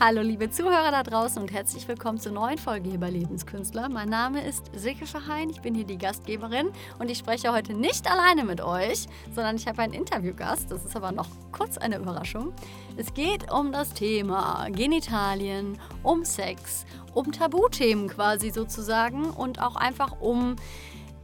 Hallo liebe Zuhörer da draußen und herzlich willkommen zur neuen Folge hier bei Lebenskünstler. Mein Name ist Silke Verheyen, ich bin hier die Gastgeberin und ich spreche heute nicht alleine mit euch, sondern ich habe einen Interviewgast. Das ist aber noch kurz eine Überraschung. Es geht um das Thema Genitalien, um Sex, um Tabuthemen quasi sozusagen und auch einfach um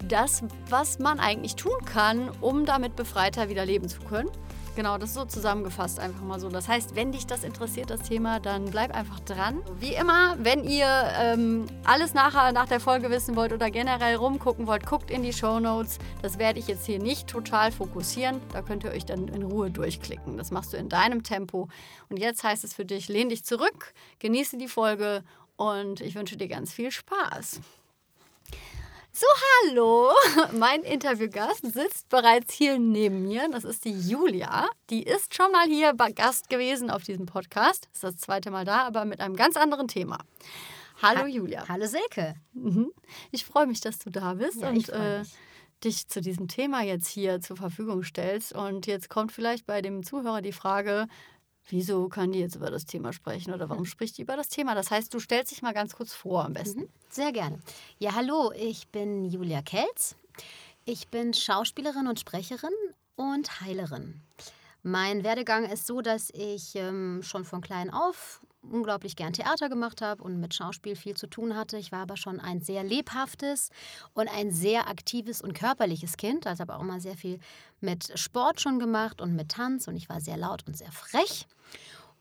das, was man eigentlich tun kann, um damit befreiter wieder leben zu können. Genau, das ist so zusammengefasst einfach mal so. Das heißt, wenn dich das interessiert, das Thema, dann bleib einfach dran. Wie immer, wenn ihr ähm, alles nachher nach der Folge wissen wollt oder generell rumgucken wollt, guckt in die Show Notes. Das werde ich jetzt hier nicht total fokussieren. Da könnt ihr euch dann in Ruhe durchklicken. Das machst du in deinem Tempo. Und jetzt heißt es für dich, lehn dich zurück, genieße die Folge und ich wünsche dir ganz viel Spaß. So, hallo. Mein Interviewgast sitzt bereits hier neben mir. Das ist die Julia. Die ist schon mal hier Gast gewesen auf diesem Podcast. Ist das zweite Mal da, aber mit einem ganz anderen Thema. Hallo ha Julia. Hallo Silke. Mhm. Ich freue mich, dass du da bist ja, und äh, dich zu diesem Thema jetzt hier zur Verfügung stellst. Und jetzt kommt vielleicht bei dem Zuhörer die Frage, wieso kann die jetzt über das Thema sprechen oder warum spricht die über das Thema? Das heißt, du stellst dich mal ganz kurz vor am besten. Mhm, sehr gerne. Ja, hallo, ich bin Julia Kelz. Ich bin Schauspielerin und Sprecherin und Heilerin. Mein Werdegang ist so, dass ich ähm, schon von klein auf unglaublich gern Theater gemacht habe und mit Schauspiel viel zu tun hatte. Ich war aber schon ein sehr lebhaftes und ein sehr aktives und körperliches Kind. Also habe auch immer sehr viel mit Sport schon gemacht und mit Tanz und ich war sehr laut und sehr frech.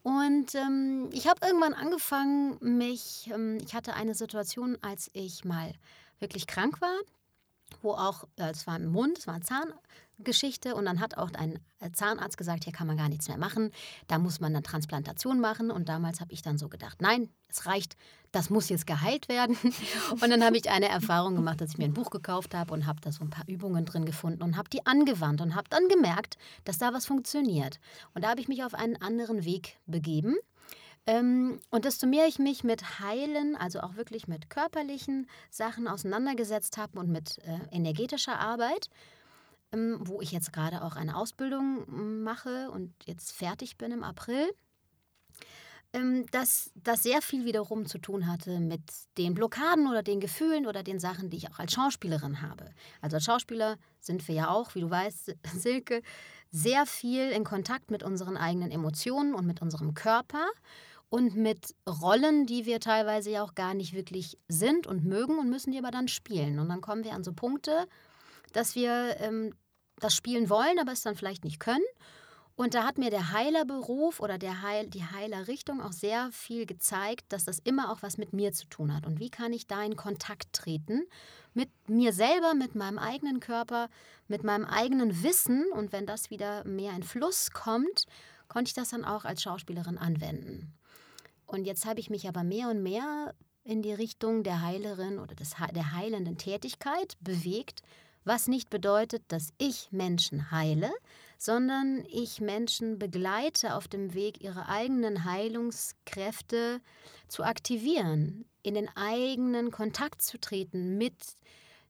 Und ähm, ich habe irgendwann angefangen, mich, ähm, ich hatte eine Situation, als ich mal wirklich krank war, wo auch, äh, es war im Mund, es war ein Zahn, Geschichte und dann hat auch ein äh, Zahnarzt gesagt, hier kann man gar nichts mehr machen, da muss man dann Transplantation machen. Und damals habe ich dann so gedacht, nein, es reicht, das muss jetzt geheilt werden. Und dann habe ich eine Erfahrung gemacht, dass ich mir ein Buch gekauft habe und habe da so ein paar Übungen drin gefunden und habe die angewandt und habe dann gemerkt, dass da was funktioniert. Und da habe ich mich auf einen anderen Weg begeben. Ähm, und desto mehr ich mich mit Heilen, also auch wirklich mit körperlichen Sachen auseinandergesetzt habe und mit äh, energetischer Arbeit, wo ich jetzt gerade auch eine Ausbildung hm, mache und jetzt fertig bin im April, ähm, dass das sehr viel wiederum zu tun hatte mit den Blockaden oder den Gefühlen oder den Sachen, die ich auch als Schauspielerin habe. Also als Schauspieler sind wir ja auch, wie du weißt, Silke, sehr viel in Kontakt mit unseren eigenen Emotionen und mit unserem Körper und mit Rollen, die wir teilweise ja auch gar nicht wirklich sind und mögen und müssen die aber dann spielen. Und dann kommen wir an so Punkte, dass wir ähm, das spielen wollen, aber es dann vielleicht nicht können. Und da hat mir der Heilerberuf oder der Heil, die Heilerrichtung auch sehr viel gezeigt, dass das immer auch was mit mir zu tun hat. Und wie kann ich da in Kontakt treten mit mir selber, mit meinem eigenen Körper, mit meinem eigenen Wissen. Und wenn das wieder mehr in Fluss kommt, konnte ich das dann auch als Schauspielerin anwenden. Und jetzt habe ich mich aber mehr und mehr in die Richtung der Heilerin oder des, der heilenden Tätigkeit bewegt, was nicht bedeutet, dass ich Menschen heile, sondern ich Menschen begleite auf dem Weg, ihre eigenen Heilungskräfte zu aktivieren, in den eigenen Kontakt zu treten mit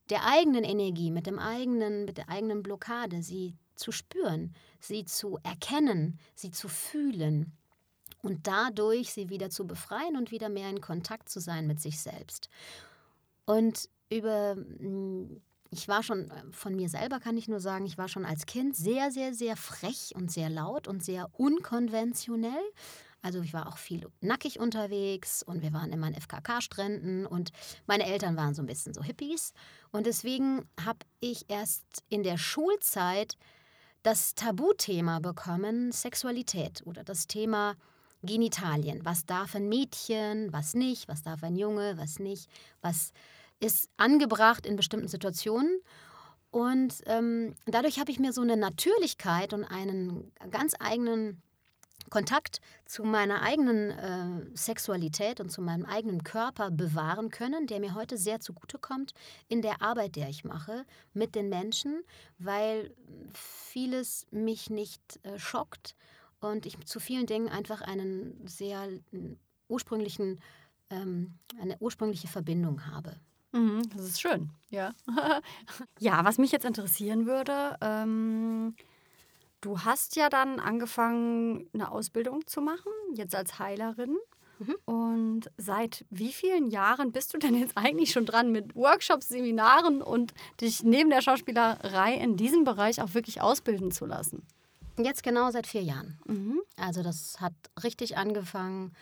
der eigenen Energie, mit dem eigenen, mit der eigenen Blockade, sie zu spüren, sie zu erkennen, sie zu fühlen und dadurch sie wieder zu befreien und wieder mehr in Kontakt zu sein mit sich selbst. Und über hm, ich war schon, äh, von mir selber kann ich nur sagen, ich war schon als Kind sehr, sehr, sehr frech und sehr laut und sehr unkonventionell. Also ich war auch viel nackig unterwegs und wir waren immer an FKK-Stränden und meine Eltern waren so ein bisschen so Hippies. Und deswegen habe ich erst in der Schulzeit das Tabuthema bekommen, Sexualität oder das Thema Genitalien. Was darf ein Mädchen, was nicht, was darf ein Junge, was nicht, was ist angebracht in bestimmten Situationen. Und ähm, dadurch habe ich mir so eine Natürlichkeit und einen ganz eigenen Kontakt zu meiner eigenen äh, Sexualität und zu meinem eigenen Körper bewahren können, der mir heute sehr zugutekommt in der Arbeit, der ich mache mit den Menschen, weil vieles mich nicht äh, schockt und ich zu vielen Dingen einfach einen sehr äh, ursprünglichen, ähm, eine ursprüngliche Verbindung habe. Mhm, das ist schön, ja. ja, was mich jetzt interessieren würde, ähm, du hast ja dann angefangen, eine Ausbildung zu machen, jetzt als Heilerin. Mhm. Und seit wie vielen Jahren bist du denn jetzt eigentlich schon dran mit Workshops, Seminaren und dich neben der Schauspielerei in diesem Bereich auch wirklich ausbilden zu lassen? Jetzt genau seit vier Jahren. Mhm. Also das hat richtig angefangen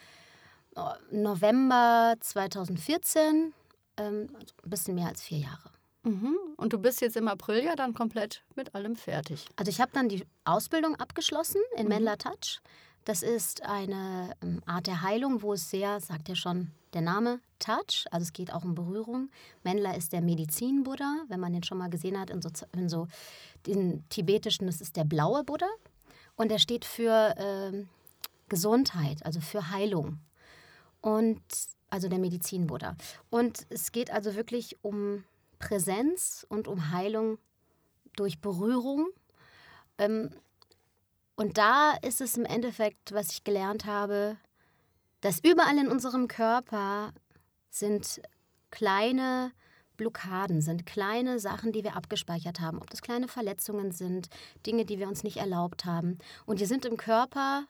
oh, November 2014, ähm, also ein bisschen mehr als vier Jahre. Mhm. Und du bist jetzt im April ja dann komplett mit allem fertig. Also ich habe dann die Ausbildung abgeschlossen in mhm. Mendler Touch. Das ist eine ähm, Art der Heilung, wo es sehr, sagt ja schon der Name, Touch, also es geht auch um Berührung. Mendler ist der Medizin-Buddha, wenn man den schon mal gesehen hat, in so, in so den tibetischen, das ist der blaue Buddha. Und er steht für äh, Gesundheit, also für Heilung. Und also der Medizin-Buddha. Und es geht also wirklich um Präsenz und um Heilung durch Berührung. Ähm, und da ist es im Endeffekt, was ich gelernt habe, dass überall in unserem Körper sind kleine Blockaden, sind kleine Sachen, die wir abgespeichert haben. Ob das kleine Verletzungen sind, Dinge, die wir uns nicht erlaubt haben. Und die sind im Körper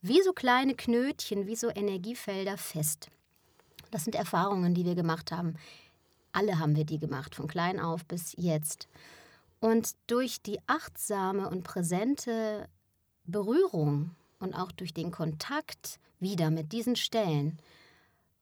wie so kleine Knötchen, wie so Energiefelder fest. Das sind Erfahrungen, die wir gemacht haben. Alle haben wir die gemacht, von klein auf bis jetzt. Und durch die achtsame und präsente Berührung und auch durch den Kontakt wieder mit diesen Stellen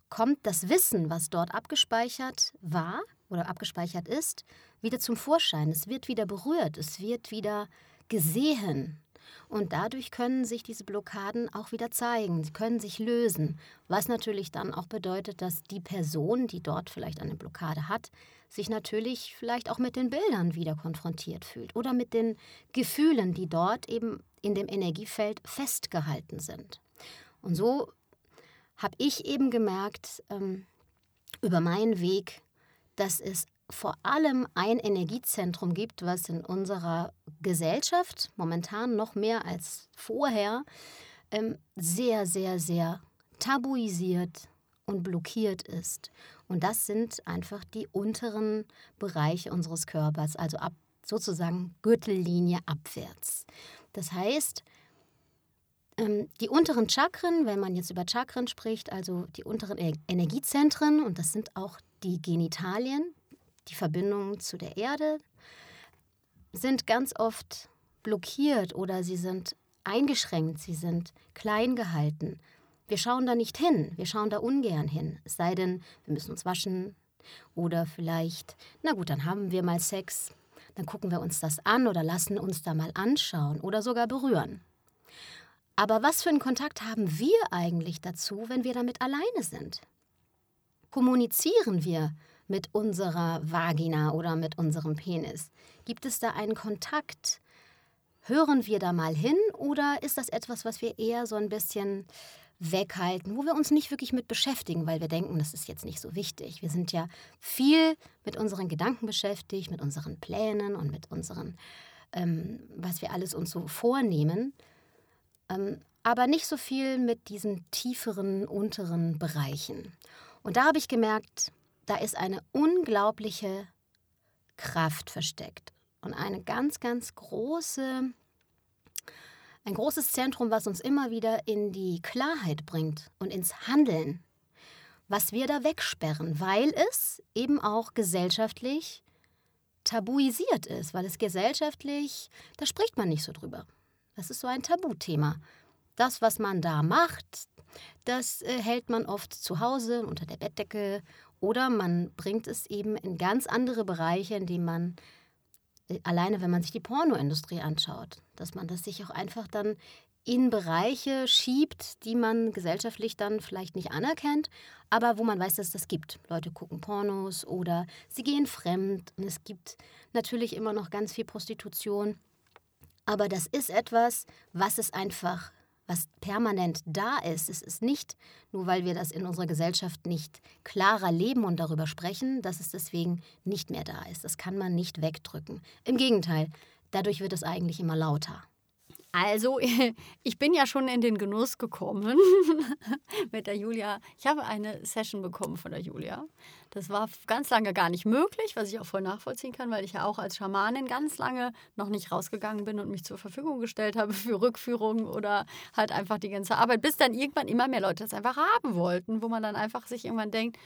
kommt das Wissen, was dort abgespeichert war oder abgespeichert ist, wieder zum Vorschein. Es wird wieder berührt, es wird wieder gesehen. Und dadurch können sich diese Blockaden auch wieder zeigen, sie können sich lösen. Was natürlich dann auch bedeutet, dass die Person, die dort vielleicht eine Blockade hat, sich natürlich vielleicht auch mit den Bildern wieder konfrontiert fühlt oder mit den Gefühlen, die dort eben in dem Energiefeld festgehalten sind. Und so habe ich eben gemerkt ähm, über meinen Weg, dass es vor allem ein Energiezentrum gibt, was in unserer Gesellschaft momentan noch mehr als vorher ähm, sehr, sehr, sehr tabuisiert und blockiert ist. Und das sind einfach die unteren Bereiche unseres Körpers, also ab sozusagen Gürtellinie abwärts. Das heißt, ähm, die unteren Chakren, wenn man jetzt über Chakren spricht, also die unteren Energiezentren, und das sind auch die Genitalien, die Verbindung zu der Erde, sind ganz oft blockiert oder sie sind eingeschränkt, sie sind klein gehalten. Wir schauen da nicht hin, wir schauen da ungern hin. Es sei denn, wir müssen uns waschen oder vielleicht, na gut, dann haben wir mal Sex, dann gucken wir uns das an oder lassen uns da mal anschauen oder sogar berühren. Aber was für einen Kontakt haben wir eigentlich dazu, wenn wir damit alleine sind? Kommunizieren wir mit unserer Vagina oder mit unserem Penis? Gibt es da einen Kontakt? Hören wir da mal hin oder ist das etwas, was wir eher so ein bisschen weghalten, wo wir uns nicht wirklich mit beschäftigen, weil wir denken, das ist jetzt nicht so wichtig. Wir sind ja viel mit unseren Gedanken beschäftigt, mit unseren Plänen und mit unseren, ähm, was wir alles uns so vornehmen, ähm, aber nicht so viel mit diesen tieferen, unteren Bereichen. Und da habe ich gemerkt, da ist eine unglaubliche Kraft versteckt und eine ganz, ganz große ein großes Zentrum, was uns immer wieder in die Klarheit bringt und ins Handeln, was wir da wegsperren, weil es eben auch gesellschaftlich tabuisiert ist, weil es gesellschaftlich, da spricht man nicht so drüber. Das ist so ein Tabuthema. Das, was man da macht, das äh, hält man oft zu Hause unter der Bettdecke oder man bringt es eben in ganz andere Bereiche, indem man alleine wenn man sich die Pornoindustrie anschaut, dass man das sich auch einfach dann in Bereiche schiebt, die man gesellschaftlich dann vielleicht nicht anerkennt, aber wo man weiß, dass das gibt. Leute gucken Pornos oder sie gehen fremd und es gibt natürlich immer noch ganz viel Prostitution. Aber das ist etwas, was es einfach was permanent da ist. Es ist nicht, nur weil wir das in unserer Gesellschaft nicht klarer leben und darüber sprechen, dass es deswegen nicht mehr da ist. Das kann man nicht wegdrücken. Im Gegenteil, dadurch wird es eigentlich immer lauter. Also, ich bin ja schon in den Genuss gekommen mit der Julia. Ich habe eine Session bekommen von der Julia. Das war ganz lange gar nicht möglich, was ich auch voll nachvollziehen kann, weil ich ja auch als Schamanin ganz lange noch nicht rausgegangen bin und mich zur Verfügung gestellt habe für Rückführungen oder halt einfach die ganze Arbeit, bis dann irgendwann immer mehr Leute das einfach haben wollten, wo man dann einfach sich irgendwann denkt,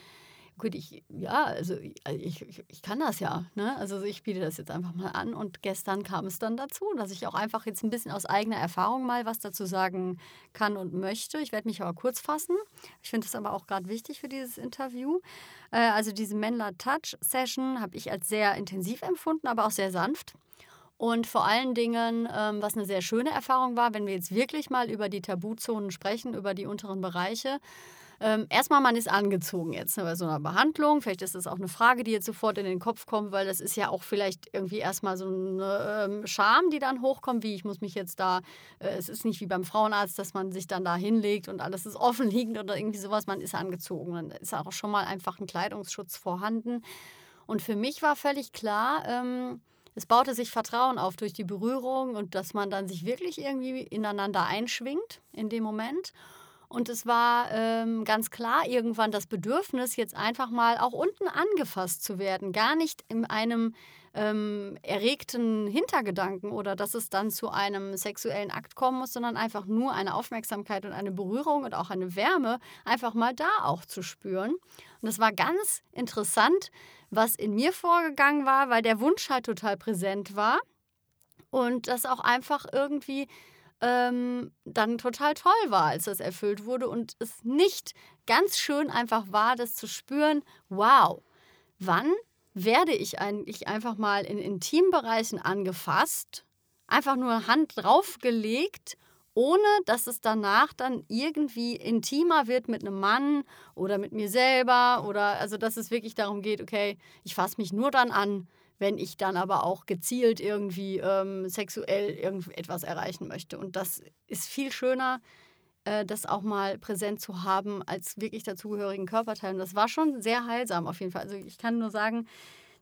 gut, ich, ja, also ich, ich, ich kann das ja. Ne? Also ich biete das jetzt einfach mal an. Und gestern kam es dann dazu, dass ich auch einfach jetzt ein bisschen aus eigener Erfahrung mal was dazu sagen kann und möchte. Ich werde mich aber kurz fassen. Ich finde es aber auch gerade wichtig für dieses Interview. Äh, also diese Menla Touch Session habe ich als sehr intensiv empfunden, aber auch sehr sanft. Und vor allen Dingen, ähm, was eine sehr schöne Erfahrung war, wenn wir jetzt wirklich mal über die Tabuzonen sprechen, über die unteren Bereiche, ähm, erstmal, man ist angezogen jetzt ne, bei so einer Behandlung. Vielleicht ist das auch eine Frage, die jetzt sofort in den Kopf kommt, weil das ist ja auch vielleicht irgendwie erstmal so eine ähm, Scham, die dann hochkommt, wie ich muss mich jetzt da, äh, es ist nicht wie beim Frauenarzt, dass man sich dann da hinlegt und alles ist offen liegend oder irgendwie sowas, man ist angezogen. Dann ist auch schon mal einfach ein Kleidungsschutz vorhanden. Und für mich war völlig klar, ähm, es baute sich Vertrauen auf durch die Berührung und dass man dann sich wirklich irgendwie ineinander einschwingt in dem Moment. Und es war ähm, ganz klar irgendwann das Bedürfnis, jetzt einfach mal auch unten angefasst zu werden. Gar nicht in einem ähm, erregten Hintergedanken oder dass es dann zu einem sexuellen Akt kommen muss, sondern einfach nur eine Aufmerksamkeit und eine Berührung und auch eine Wärme einfach mal da auch zu spüren. Und es war ganz interessant, was in mir vorgegangen war, weil der Wunsch halt total präsent war und das auch einfach irgendwie ähm, dann total toll war, als das erfüllt wurde und es nicht ganz schön einfach war, das zu spüren, wow, wann werde ich eigentlich einfach mal in Intimbereichen angefasst, einfach nur Hand draufgelegt, ohne dass es danach dann irgendwie intimer wird mit einem Mann oder mit mir selber oder also dass es wirklich darum geht, okay, ich fasse mich nur dann an, wenn ich dann aber auch gezielt irgendwie ähm, sexuell irgendetwas erreichen möchte. Und das ist viel schöner, äh, das auch mal präsent zu haben als wirklich dazugehörigen Körperteil. Und das war schon sehr heilsam auf jeden Fall. Also ich kann nur sagen,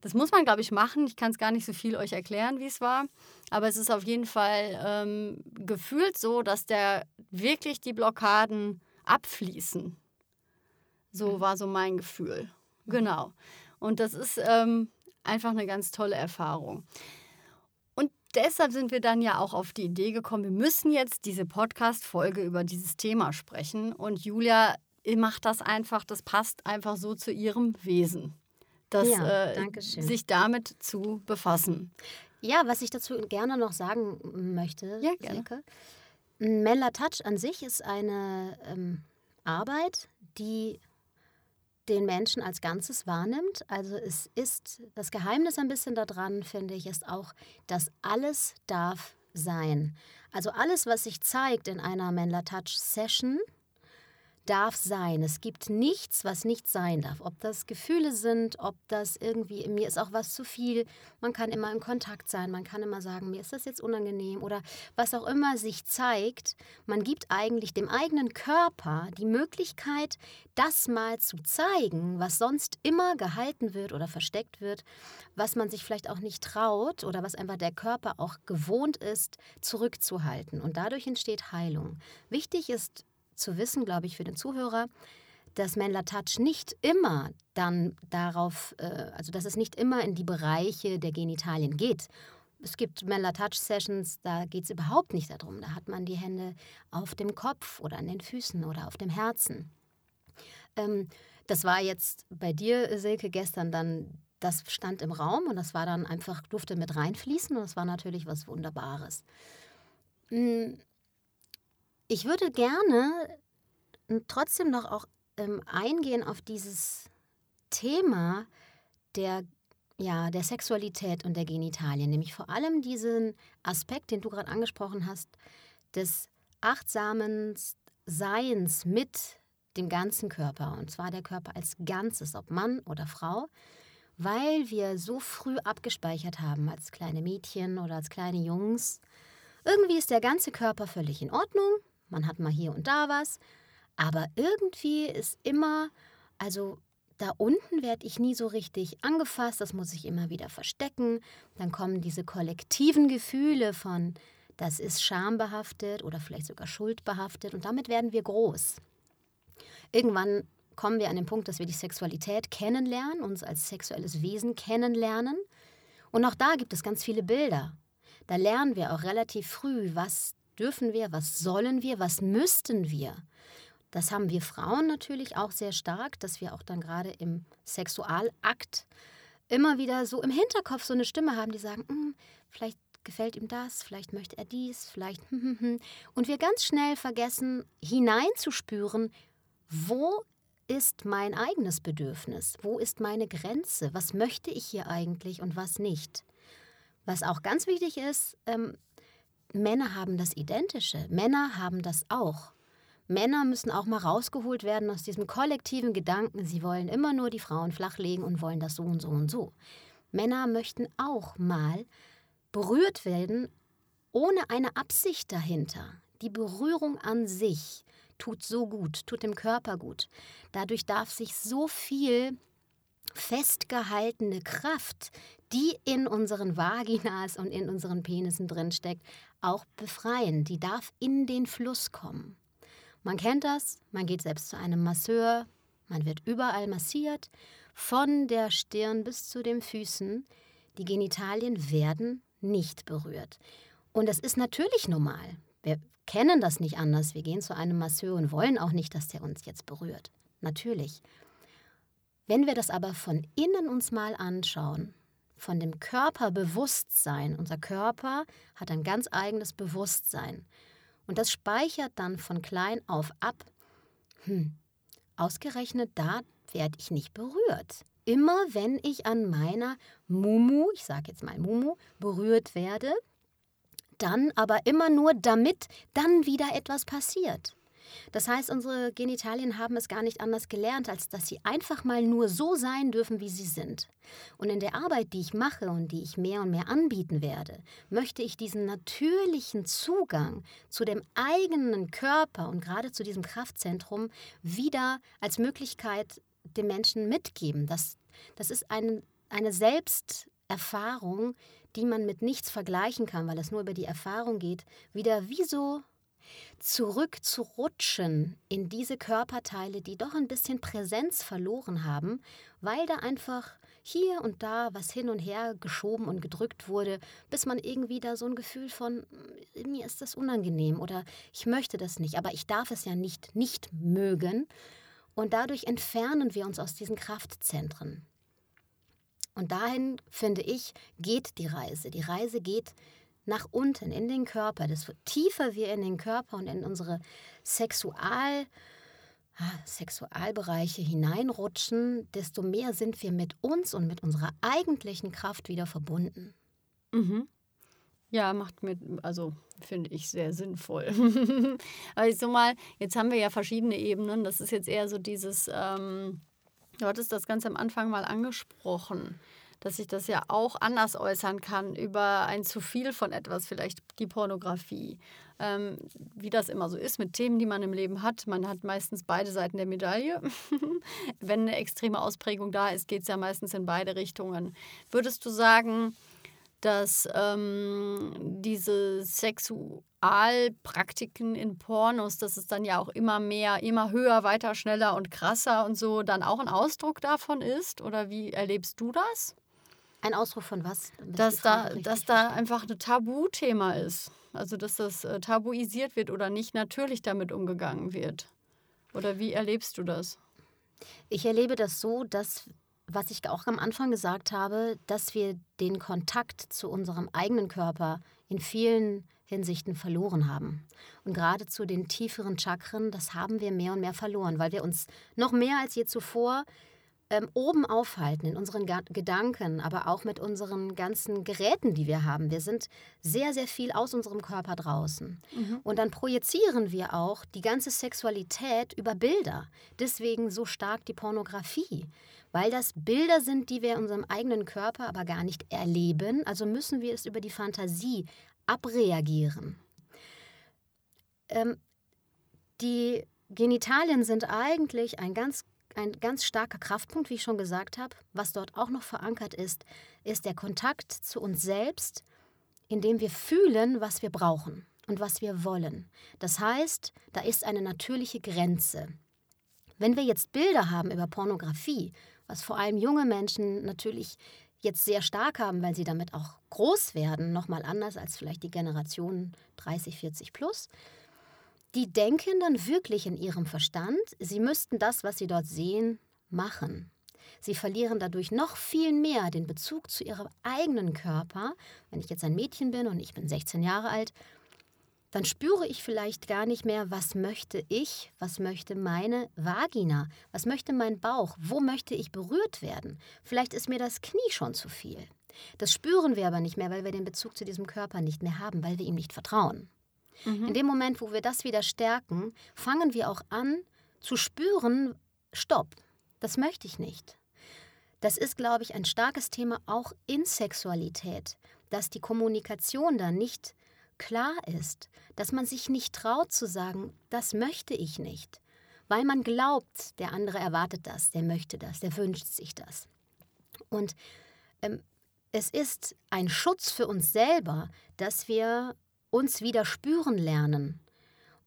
das muss man, glaube ich, machen. Ich kann es gar nicht so viel euch erklären, wie es war. Aber es ist auf jeden Fall ähm, gefühlt so, dass der wirklich die Blockaden abfließen. So mhm. war so mein Gefühl. Genau. Und das ist, ähm, einfach eine ganz tolle Erfahrung. Und deshalb sind wir dann ja auch auf die Idee gekommen, wir müssen jetzt diese Podcast-Folge über dieses Thema sprechen. Und Julia macht das einfach, das passt einfach so zu ihrem Wesen, das, ja, äh, sich damit zu befassen. Ja, was ich dazu gerne noch sagen möchte, ja, Silke. Mella Touch an sich ist eine ähm, Arbeit, die den Menschen als Ganzes wahrnimmt. Also es ist das Geheimnis ein bisschen daran, finde ich, ist auch, dass alles darf sein. Also alles, was sich zeigt in einer Menla Touch Session, darf sein. Es gibt nichts, was nicht sein darf. Ob das Gefühle sind, ob das irgendwie, mir ist auch was zu viel. Man kann immer in Kontakt sein, man kann immer sagen, mir ist das jetzt unangenehm oder was auch immer sich zeigt. Man gibt eigentlich dem eigenen Körper die Möglichkeit, das mal zu zeigen, was sonst immer gehalten wird oder versteckt wird, was man sich vielleicht auch nicht traut oder was einfach der Körper auch gewohnt ist, zurückzuhalten. Und dadurch entsteht Heilung. Wichtig ist zu wissen, glaube ich, für den Zuhörer, dass Menla Touch nicht immer dann darauf, äh, also dass es nicht immer in die Bereiche der Genitalien geht. Es gibt Menla Touch Sessions, da geht es überhaupt nicht darum. Da hat man die Hände auf dem Kopf oder an den Füßen oder auf dem Herzen. Ähm, das war jetzt bei dir, Silke, gestern dann, das stand im Raum und das war dann einfach, durfte mit reinfließen und das war natürlich was Wunderbares. Hm, ich würde gerne trotzdem noch auch ähm, eingehen auf dieses Thema der, ja, der Sexualität und der Genitalien, nämlich vor allem diesen Aspekt, den du gerade angesprochen hast, des achtsamen Seins mit dem ganzen Körper, und zwar der Körper als Ganzes, ob Mann oder Frau, weil wir so früh abgespeichert haben als kleine Mädchen oder als kleine Jungs. Irgendwie ist der ganze Körper völlig in Ordnung, man hat mal hier und da was. Aber irgendwie ist immer, also da unten werde ich nie so richtig angefasst, das muss ich immer wieder verstecken. Dann kommen diese kollektiven Gefühle von Das ist schambehaftet oder vielleicht sogar schuldbehaftet und damit werden wir groß. Irgendwann kommen wir an den Punkt, dass wir die Sexualität kennenlernen, uns als sexuelles Wesen kennenlernen. Und auch da gibt es ganz viele Bilder. Da lernen wir auch relativ früh, was dürfen wir, was sollen wir, was müssten wir. Das haben wir Frauen natürlich auch sehr stark, dass wir auch dann gerade im Sexualakt immer wieder so im Hinterkopf so eine Stimme haben, die sagen, hm, vielleicht gefällt ihm das, vielleicht möchte er dies, vielleicht hm, hm, hm. und wir ganz schnell vergessen hineinzuspüren, wo ist mein eigenes Bedürfnis? Wo ist meine Grenze? Was möchte ich hier eigentlich und was nicht? Was auch ganz wichtig ist, ähm, Männer haben das Identische. Männer haben das auch. Männer müssen auch mal rausgeholt werden aus diesem kollektiven Gedanken, sie wollen immer nur die Frauen flachlegen und wollen das so und so und so. Männer möchten auch mal berührt werden ohne eine Absicht dahinter. Die Berührung an sich tut so gut, tut dem Körper gut. Dadurch darf sich so viel festgehaltene Kraft, die in unseren Vaginas und in unseren Penissen drinsteckt, auch befreien. Die darf in den Fluss kommen. Man kennt das, man geht selbst zu einem Masseur, man wird überall massiert, von der Stirn bis zu den Füßen. Die Genitalien werden nicht berührt. Und das ist natürlich normal. Wir kennen das nicht anders. Wir gehen zu einem Masseur und wollen auch nicht, dass der uns jetzt berührt. Natürlich. Wenn wir das aber von innen uns mal anschauen, von dem Körperbewusstsein, unser Körper hat ein ganz eigenes Bewusstsein. Und das speichert dann von klein auf ab. Hm, ausgerechnet da werde ich nicht berührt. Immer wenn ich an meiner Mumu, ich sage jetzt mal Mumu, berührt werde, dann aber immer nur damit dann wieder etwas passiert. Das heißt, unsere Genitalien haben es gar nicht anders gelernt, als dass sie einfach mal nur so sein dürfen, wie sie sind. Und in der Arbeit, die ich mache und die ich mehr und mehr anbieten werde, möchte ich diesen natürlichen Zugang zu dem eigenen Körper und gerade zu diesem Kraftzentrum wieder als Möglichkeit den Menschen mitgeben. Das, das ist ein, eine Selbsterfahrung, die man mit nichts vergleichen kann, weil es nur über die Erfahrung geht, wieder wie so zurückzurutschen in diese Körperteile, die doch ein bisschen Präsenz verloren haben, weil da einfach hier und da was hin und her geschoben und gedrückt wurde, bis man irgendwie da so ein Gefühl von, hm, mir ist das unangenehm oder ich möchte das nicht, aber ich darf es ja nicht nicht mögen. Und dadurch entfernen wir uns aus diesen Kraftzentren. Und dahin, finde ich, geht die Reise. Die Reise geht nach unten in den Körper. Desto tiefer wir in den Körper und in unsere Sexual, Sexualbereiche hineinrutschen, desto mehr sind wir mit uns und mit unserer eigentlichen Kraft wieder verbunden. Mhm. Ja, macht mir, also finde ich sehr sinnvoll. Aber ich so mal, jetzt haben wir ja verschiedene Ebenen. Das ist jetzt eher so dieses, ähm, du hattest das ganz am Anfang mal angesprochen dass sich das ja auch anders äußern kann über ein zu viel von etwas, vielleicht die Pornografie. Ähm, wie das immer so ist mit Themen, die man im Leben hat. Man hat meistens beide Seiten der Medaille. Wenn eine extreme Ausprägung da ist, geht es ja meistens in beide Richtungen. Würdest du sagen, dass ähm, diese Sexualpraktiken in Pornos, dass es dann ja auch immer mehr, immer höher, weiter, schneller und krasser und so, dann auch ein Ausdruck davon ist? Oder wie erlebst du das? Ein Ausdruck von was? Dass da, dass da einfach ein Tabuthema ist. Also, dass das äh, tabuisiert wird oder nicht natürlich damit umgegangen wird. Oder wie erlebst du das? Ich erlebe das so, dass, was ich auch am Anfang gesagt habe, dass wir den Kontakt zu unserem eigenen Körper in vielen Hinsichten verloren haben. Und gerade zu den tieferen Chakren, das haben wir mehr und mehr verloren, weil wir uns noch mehr als je zuvor ähm, oben aufhalten in unseren Ga Gedanken, aber auch mit unseren ganzen Geräten, die wir haben. Wir sind sehr, sehr viel aus unserem Körper draußen. Mhm. Und dann projizieren wir auch die ganze Sexualität über Bilder. Deswegen so stark die Pornografie. Weil das Bilder sind, die wir in unserem eigenen Körper aber gar nicht erleben. Also müssen wir es über die Fantasie abreagieren. Ähm, die Genitalien sind eigentlich ein ganz ein ganz starker Kraftpunkt, wie ich schon gesagt habe. Was dort auch noch verankert ist, ist der Kontakt zu uns selbst indem wir fühlen, was wir brauchen und was wir wollen. Das heißt, da ist eine natürliche Grenze. Wenn wir jetzt Bilder haben über Pornografie, was vor allem junge Menschen natürlich jetzt sehr stark haben, weil sie damit auch groß werden, nochmal anders als vielleicht die Generation 30, 40 plus, die denken dann wirklich in ihrem Verstand, sie müssten das, was sie dort sehen, machen. Sie verlieren dadurch noch viel mehr den Bezug zu ihrem eigenen Körper. Wenn ich jetzt ein Mädchen bin und ich bin 16 Jahre alt, dann spüre ich vielleicht gar nicht mehr, was möchte ich, was möchte meine Vagina, was möchte mein Bauch, wo möchte ich berührt werden. Vielleicht ist mir das Knie schon zu viel. Das spüren wir aber nicht mehr, weil wir den Bezug zu diesem Körper nicht mehr haben, weil wir ihm nicht vertrauen. Mhm. In dem Moment, wo wir das wieder stärken, fangen wir auch an zu spüren, stopp, das möchte ich nicht. Das ist, glaube ich, ein starkes Thema auch in Sexualität, dass die Kommunikation da nicht klar ist, dass man sich nicht traut zu sagen, das möchte ich nicht, weil man glaubt, der andere erwartet das, der möchte das, der wünscht sich das. Und ähm, es ist ein Schutz für uns selber, dass wir uns wieder spüren lernen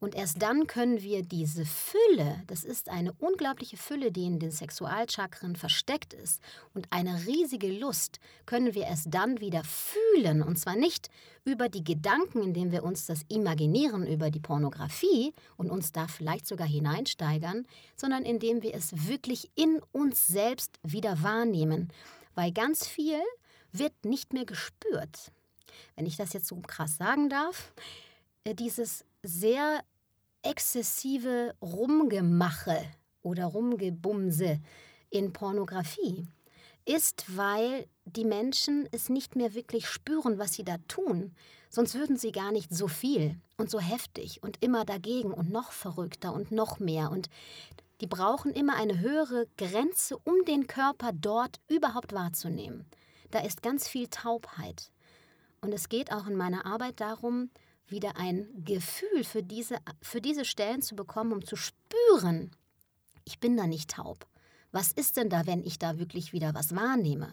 und erst dann können wir diese Fülle, das ist eine unglaubliche Fülle, die in den Sexualchakren versteckt ist, und eine riesige Lust, können wir erst dann wieder fühlen. Und zwar nicht über die Gedanken, indem wir uns das imaginieren über die Pornografie und uns da vielleicht sogar hineinsteigern, sondern indem wir es wirklich in uns selbst wieder wahrnehmen. Weil ganz viel wird nicht mehr gespürt. Wenn ich das jetzt so krass sagen darf, äh, dieses sehr exzessive Rumgemache oder Rumgebumse in Pornografie ist, weil die Menschen es nicht mehr wirklich spüren, was sie da tun. Sonst würden sie gar nicht so viel und so heftig und immer dagegen und noch verrückter und noch mehr. Und die brauchen immer eine höhere Grenze, um den Körper dort überhaupt wahrzunehmen. Da ist ganz viel Taubheit. Und es geht auch in meiner Arbeit darum, wieder ein Gefühl für diese, für diese Stellen zu bekommen, um zu spüren, ich bin da nicht taub. Was ist denn da, wenn ich da wirklich wieder was wahrnehme?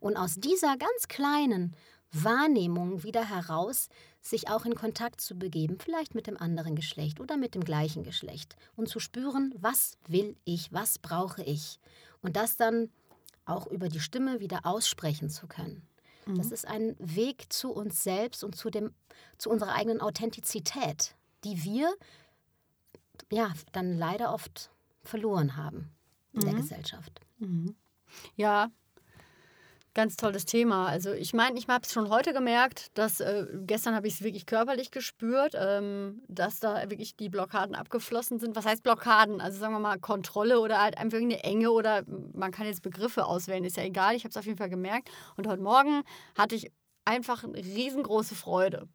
Und aus dieser ganz kleinen Wahrnehmung wieder heraus, sich auch in Kontakt zu begeben, vielleicht mit dem anderen Geschlecht oder mit dem gleichen Geschlecht und zu spüren, was will ich, was brauche ich. Und das dann auch über die Stimme wieder aussprechen zu können. Mhm. Das ist ein Weg zu uns selbst und zu, dem, zu unserer eigenen Authentizität, die wir ja dann leider oft verloren haben in mhm. der Gesellschaft. Mhm. Ja, Ganz tolles Thema. Also ich meine, ich habe es schon heute gemerkt, dass äh, gestern habe ich es wirklich körperlich gespürt, ähm, dass da wirklich die Blockaden abgeflossen sind. Was heißt Blockaden? Also sagen wir mal Kontrolle oder halt einfach eine Enge oder man kann jetzt Begriffe auswählen, ist ja egal. Ich habe es auf jeden Fall gemerkt. Und heute Morgen hatte ich einfach eine riesengroße Freude.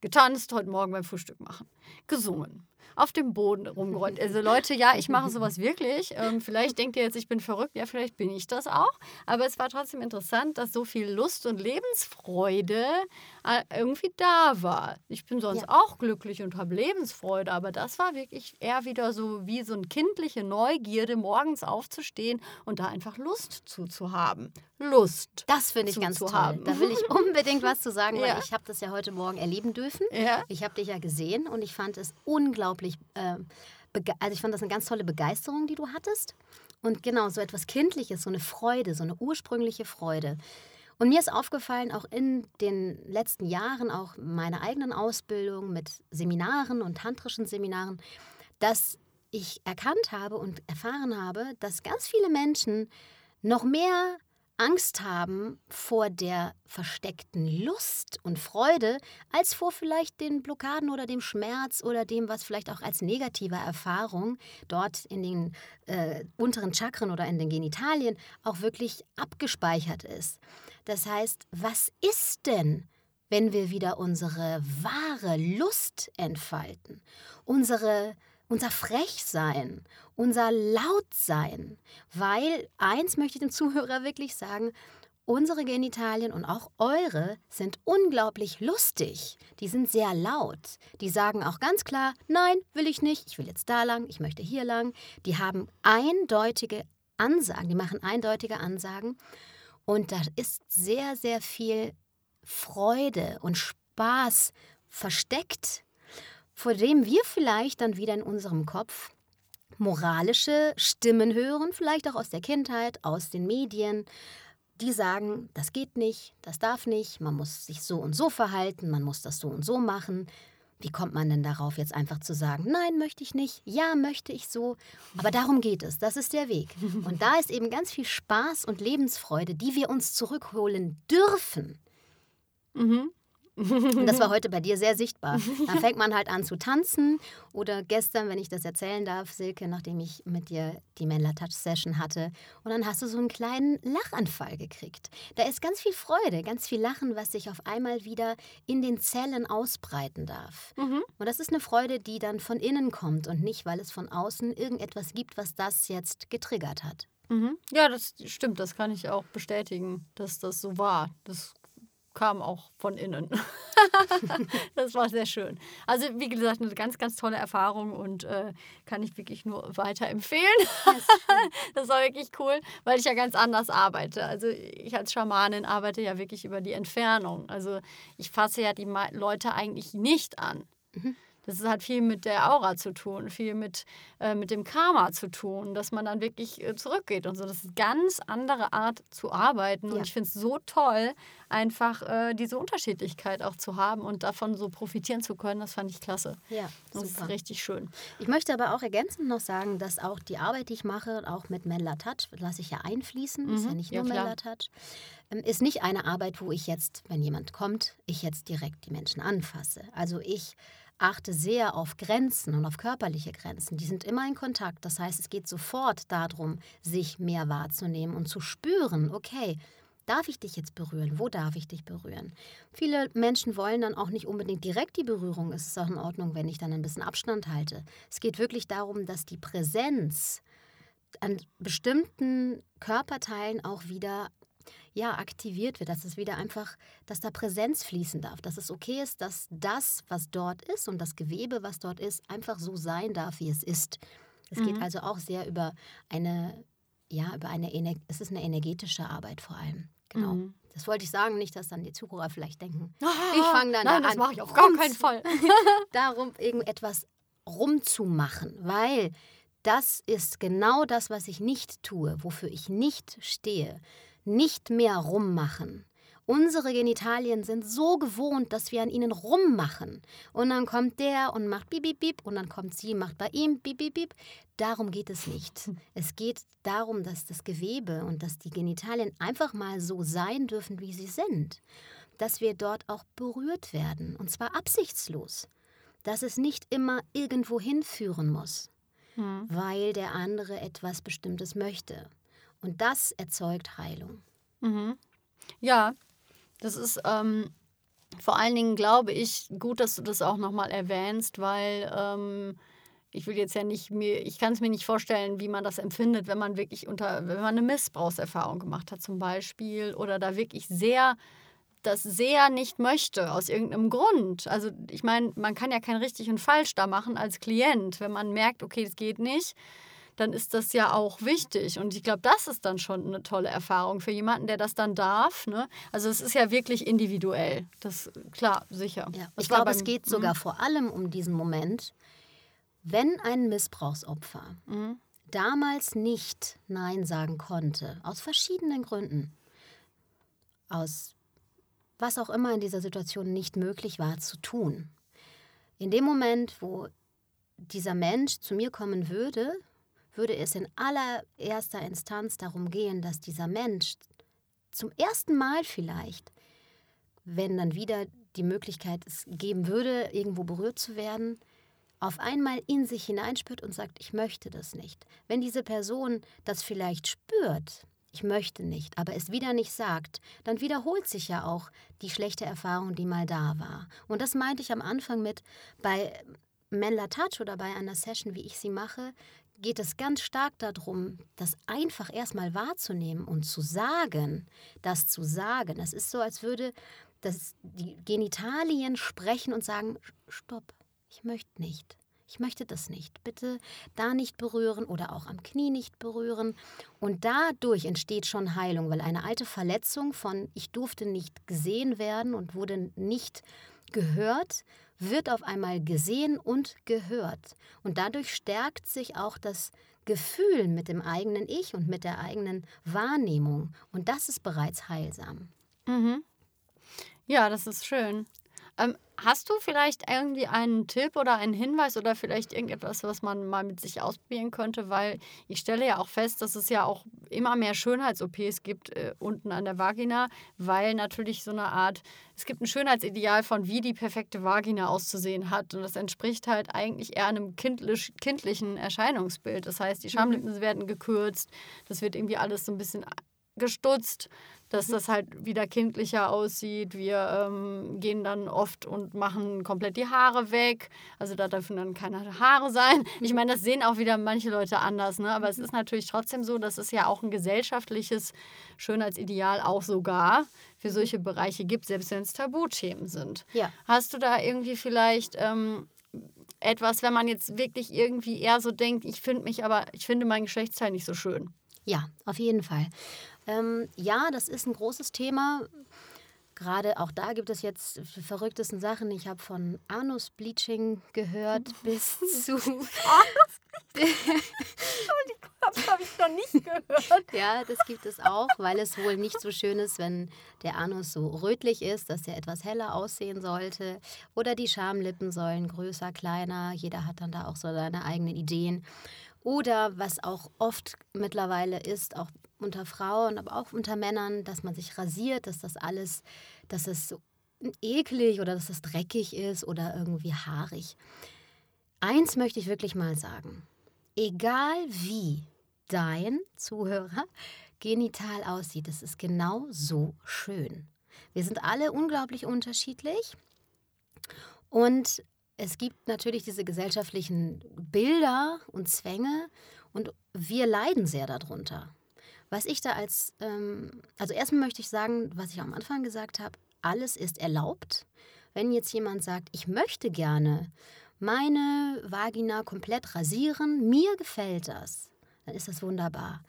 Getanzt, heute Morgen beim Frühstück machen. Gesungen auf dem Boden rumgerollt. Also Leute, ja, ich mache sowas wirklich. Ähm, vielleicht denkt ihr jetzt, ich bin verrückt. Ja, vielleicht bin ich das auch. Aber es war trotzdem interessant, dass so viel Lust und Lebensfreude äh, irgendwie da war. Ich bin sonst ja. auch glücklich und habe Lebensfreude, aber das war wirklich eher wieder so wie so eine kindliche Neugierde, morgens aufzustehen und da einfach Lust zu, zu haben. Lust. Das finde ich ganz toll. Haben. Da will ich unbedingt was zu sagen, weil ja. ich habe das ja heute Morgen erleben dürfen. Ja. Ich habe dich ja gesehen und ich fand es unglaublich unglaublich, äh, also ich fand das eine ganz tolle Begeisterung, die du hattest. Und genau, so etwas Kindliches, so eine Freude, so eine ursprüngliche Freude. Und mir ist aufgefallen, auch in den letzten Jahren, auch meiner eigenen Ausbildung mit Seminaren und tantrischen Seminaren, dass ich erkannt habe und erfahren habe, dass ganz viele Menschen noch mehr Angst haben vor der versteckten Lust und Freude, als vor vielleicht den Blockaden oder dem Schmerz oder dem, was vielleicht auch als negative Erfahrung dort in den äh, unteren Chakren oder in den Genitalien auch wirklich abgespeichert ist. Das heißt, was ist denn, wenn wir wieder unsere wahre Lust entfalten, unsere unser Frechsein, unser Lautsein. Weil eins möchte ich dem Zuhörer wirklich sagen, unsere Genitalien und auch eure sind unglaublich lustig. Die sind sehr laut. Die sagen auch ganz klar, nein, will ich nicht, ich will jetzt da lang, ich möchte hier lang. Die haben eindeutige Ansagen, die machen eindeutige Ansagen. Und da ist sehr, sehr viel Freude und Spaß versteckt, vor dem wir vielleicht dann wieder in unserem Kopf moralische Stimmen hören, vielleicht auch aus der Kindheit, aus den Medien, die sagen, das geht nicht, das darf nicht, man muss sich so und so verhalten, man muss das so und so machen. Wie kommt man denn darauf, jetzt einfach zu sagen, nein, möchte ich nicht, ja, möchte ich so. Aber darum geht es, das ist der Weg. Und da ist eben ganz viel Spaß und Lebensfreude, die wir uns zurückholen dürfen. Mhm. Und das war heute bei dir sehr sichtbar. Dann fängt man halt an zu tanzen. Oder gestern, wenn ich das erzählen darf, Silke, nachdem ich mit dir die Menla Touch Session hatte. Und dann hast du so einen kleinen Lachanfall gekriegt. Da ist ganz viel Freude, ganz viel Lachen, was sich auf einmal wieder in den Zellen ausbreiten darf. Mhm. Und das ist eine Freude, die dann von innen kommt und nicht, weil es von außen irgendetwas gibt, was das jetzt getriggert hat. Mhm. Ja, das stimmt. Das kann ich auch bestätigen, dass das so war. Das kam auch von innen. das war sehr schön. Also wie gesagt, eine ganz, ganz tolle Erfahrung und äh, kann ich wirklich nur weiterempfehlen. das war wirklich cool, weil ich ja ganz anders arbeite. Also ich als Schamanin arbeite ja wirklich über die Entfernung. Also ich fasse ja die Leute eigentlich nicht an. Mhm. Das hat viel mit der Aura zu tun, viel mit, äh, mit dem Karma zu tun, dass man dann wirklich äh, zurückgeht und so. Das ist eine ganz andere Art zu arbeiten. Ja. Und ich finde es so toll, einfach äh, diese Unterschiedlichkeit auch zu haben und davon so profitieren zu können. Das fand ich klasse. Ja, das super. ist richtig schön. Ich möchte aber auch ergänzend noch sagen, dass auch die Arbeit, die ich mache, auch mit Mella Touch, lasse ich ja einfließen, mhm. ist ja mhm. nicht nur ja, Mella Touch, ähm, ist nicht eine Arbeit, wo ich jetzt, wenn jemand kommt, ich jetzt direkt die Menschen anfasse. Also ich achte sehr auf Grenzen und auf körperliche Grenzen. Die sind immer in Kontakt. Das heißt, es geht sofort darum, sich mehr wahrzunehmen und zu spüren, okay, darf ich dich jetzt berühren? Wo darf ich dich berühren? Viele Menschen wollen dann auch nicht unbedingt direkt die Berührung. Es ist auch in Ordnung, wenn ich dann ein bisschen Abstand halte. Es geht wirklich darum, dass die Präsenz an bestimmten Körperteilen auch wieder ja, aktiviert wird, dass es wieder einfach, dass da Präsenz fließen darf, dass es okay ist, dass das, was dort ist und das Gewebe, was dort ist, einfach so sein darf, wie es ist. Es mhm. geht also auch sehr über eine, ja, über eine, es ist eine energetische Arbeit vor allem. Genau. Mhm. Das wollte ich sagen, nicht, dass dann die Zuhörer vielleicht denken, ah, ich fange dann nein, da das mache ich auf gar keinen Fall. darum, irgendetwas rumzumachen, weil das ist genau das, was ich nicht tue, wofür ich nicht stehe nicht mehr rummachen. Unsere Genitalien sind so gewohnt, dass wir an ihnen rummachen. Und dann kommt der und macht bip, bip, bip. Und dann kommt sie, macht bei ihm bip, bip, bip. Darum geht es nicht. Es geht darum, dass das Gewebe und dass die Genitalien einfach mal so sein dürfen, wie sie sind. Dass wir dort auch berührt werden. Und zwar absichtslos. Dass es nicht immer irgendwo hinführen muss, hm. weil der andere etwas Bestimmtes möchte. Und das erzeugt Heilung. Mhm. Ja, das ist ähm, vor allen Dingen, glaube ich, gut, dass du das auch nochmal erwähnst, weil ähm, ich will jetzt ja nicht mir, ich kann es mir nicht vorstellen, wie man das empfindet, wenn man wirklich unter, wenn man eine Missbrauchserfahrung gemacht hat zum Beispiel oder da wirklich sehr das sehr nicht möchte, aus irgendeinem Grund. Also ich meine, man kann ja kein richtig und falsch da machen als Klient, wenn man merkt, okay, es geht nicht dann ist das ja auch wichtig. Und ich glaube, das ist dann schon eine tolle Erfahrung für jemanden, der das dann darf. Ne? Also es ist ja wirklich individuell. Das klar, sicher. Ja, ich glaube, es geht sogar mhm. vor allem um diesen Moment, wenn ein Missbrauchsopfer mhm. damals nicht Nein sagen konnte, aus verschiedenen Gründen, aus was auch immer in dieser Situation nicht möglich war zu tun. In dem Moment, wo dieser Mensch zu mir kommen würde würde es in allererster Instanz darum gehen, dass dieser Mensch zum ersten Mal vielleicht, wenn dann wieder die Möglichkeit es geben würde, irgendwo berührt zu werden, auf einmal in sich hineinspürt und sagt, ich möchte das nicht. Wenn diese Person das vielleicht spürt, ich möchte nicht, aber es wieder nicht sagt, dann wiederholt sich ja auch die schlechte Erfahrung, die mal da war. Und das meinte ich am Anfang mit bei Menla Touch oder bei einer Session, wie ich sie mache, geht es ganz stark darum, das einfach erstmal wahrzunehmen und zu sagen, das zu sagen. Es ist so, als würde das, die Genitalien sprechen und sagen, stopp, ich möchte nicht. Ich möchte das nicht. Bitte da nicht berühren oder auch am Knie nicht berühren. Und dadurch entsteht schon Heilung, weil eine alte Verletzung von ich durfte nicht gesehen werden und wurde nicht gehört, wird auf einmal gesehen und gehört. Und dadurch stärkt sich auch das Gefühl mit dem eigenen Ich und mit der eigenen Wahrnehmung. Und das ist bereits heilsam. Mhm. Ja, das ist schön. Ähm, hast du vielleicht irgendwie einen Tipp oder einen Hinweis oder vielleicht irgendetwas, was man mal mit sich ausprobieren könnte? Weil ich stelle ja auch fest, dass es ja auch immer mehr Schönheits-OPs gibt äh, unten an der Vagina, weil natürlich so eine Art, es gibt ein Schönheitsideal von, wie die perfekte Vagina auszusehen hat. Und das entspricht halt eigentlich eher einem kindlich, kindlichen Erscheinungsbild. Das heißt, die mhm. Schamlippen mhm. werden gekürzt, das wird irgendwie alles so ein bisschen gestutzt dass das halt wieder kindlicher aussieht. Wir ähm, gehen dann oft und machen komplett die Haare weg. Also da dürfen dann keine Haare sein. Ich meine, das sehen auch wieder manche Leute anders, ne? aber es ist natürlich trotzdem so, dass es ja auch ein gesellschaftliches Schönheitsideal auch sogar für solche Bereiche gibt, selbst wenn es Tabuthemen sind. Ja. Hast du da irgendwie vielleicht ähm, etwas, wenn man jetzt wirklich irgendwie eher so denkt, ich finde mich aber, ich finde mein Geschlechtsteil nicht so schön? Ja, auf jeden Fall. Ähm, ja, das ist ein großes Thema. Gerade auch da gibt es jetzt die verrücktesten Sachen. Ich habe von Anus-Bleaching gehört bis zu. das habe ich noch nicht gehört. Ja, das gibt es auch, weil es wohl nicht so schön ist, wenn der Anus so rötlich ist, dass er etwas heller aussehen sollte. Oder die Schamlippen sollen größer, kleiner. Jeder hat dann da auch so seine eigenen Ideen. Oder was auch oft mittlerweile ist, auch unter Frauen, aber auch unter Männern, dass man sich rasiert, dass das alles, dass es so eklig oder dass es dreckig ist oder irgendwie haarig. Eins möchte ich wirklich mal sagen. Egal wie dein Zuhörer genital aussieht, es ist genau so schön. Wir sind alle unglaublich unterschiedlich und es gibt natürlich diese gesellschaftlichen Bilder und Zwänge und wir leiden sehr darunter. Was ich da als, ähm, also erstmal möchte ich sagen, was ich am Anfang gesagt habe, alles ist erlaubt. Wenn jetzt jemand sagt, ich möchte gerne meine Vagina komplett rasieren, mir gefällt das, dann ist das wunderbar.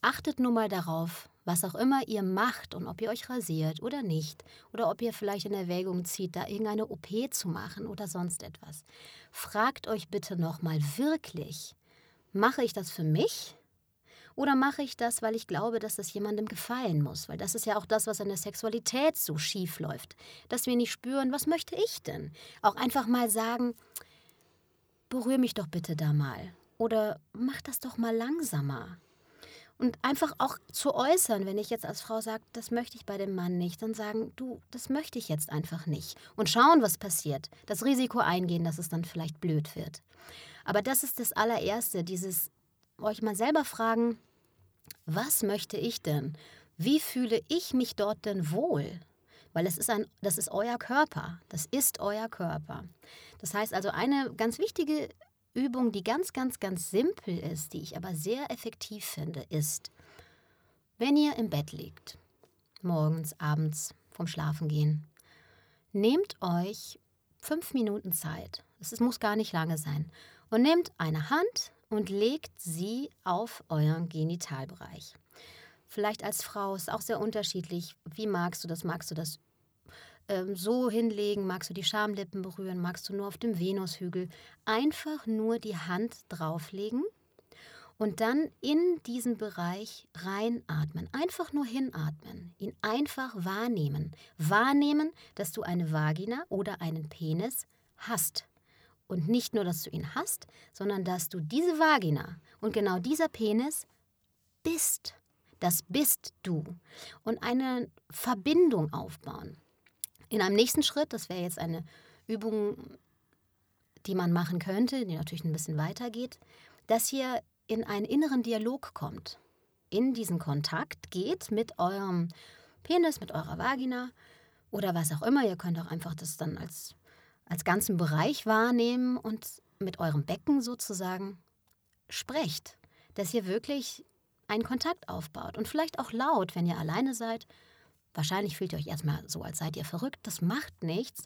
Achtet nur mal darauf, was auch immer ihr macht und ob ihr euch rasiert oder nicht, oder ob ihr vielleicht in Erwägung zieht, da irgendeine OP zu machen oder sonst etwas. Fragt euch bitte nochmal wirklich, mache ich das für mich oder mache ich das, weil ich glaube, dass das jemandem gefallen muss? Weil das ist ja auch das, was in der Sexualität so schief läuft. Dass wir nicht spüren, was möchte ich denn? Auch einfach mal sagen, berühr mich doch bitte da mal. Oder mach das doch mal langsamer. Und einfach auch zu äußern, wenn ich jetzt als Frau sage, das möchte ich bei dem Mann nicht, dann sagen, du, das möchte ich jetzt einfach nicht. Und schauen, was passiert. Das Risiko eingehen, dass es dann vielleicht blöd wird. Aber das ist das allererste, dieses euch mal selber fragen, was möchte ich denn? Wie fühle ich mich dort denn wohl? Weil es ist ein, das ist euer Körper. Das ist euer Körper. Das heißt also, eine ganz wichtige Übung, die ganz, ganz, ganz simpel ist, die ich aber sehr effektiv finde, ist, wenn ihr im Bett liegt, morgens, abends, vom Schlafengehen, nehmt euch fünf Minuten Zeit. Es muss gar nicht lange sein. Und nehmt eine Hand und legt sie auf euren Genitalbereich. Vielleicht als Frau ist auch sehr unterschiedlich. Wie magst du das? Magst du das ähm, so hinlegen? Magst du die Schamlippen berühren? Magst du nur auf dem Venushügel? Einfach nur die Hand drauflegen und dann in diesen Bereich reinatmen. Einfach nur hinatmen. Ihn einfach wahrnehmen. Wahrnehmen, dass du eine Vagina oder einen Penis hast. Und nicht nur, dass du ihn hast, sondern dass du diese Vagina und genau dieser Penis bist. Das bist du. Und eine Verbindung aufbauen. In einem nächsten Schritt, das wäre jetzt eine Übung, die man machen könnte, die natürlich ein bisschen weitergeht, dass ihr in einen inneren Dialog kommt. In diesen Kontakt geht mit eurem Penis, mit eurer Vagina oder was auch immer. Ihr könnt auch einfach das dann als als ganzen Bereich wahrnehmen und mit eurem Becken sozusagen sprecht, dass ihr wirklich einen Kontakt aufbaut und vielleicht auch laut, wenn ihr alleine seid. Wahrscheinlich fühlt ihr euch erstmal so, als seid ihr verrückt, das macht nichts.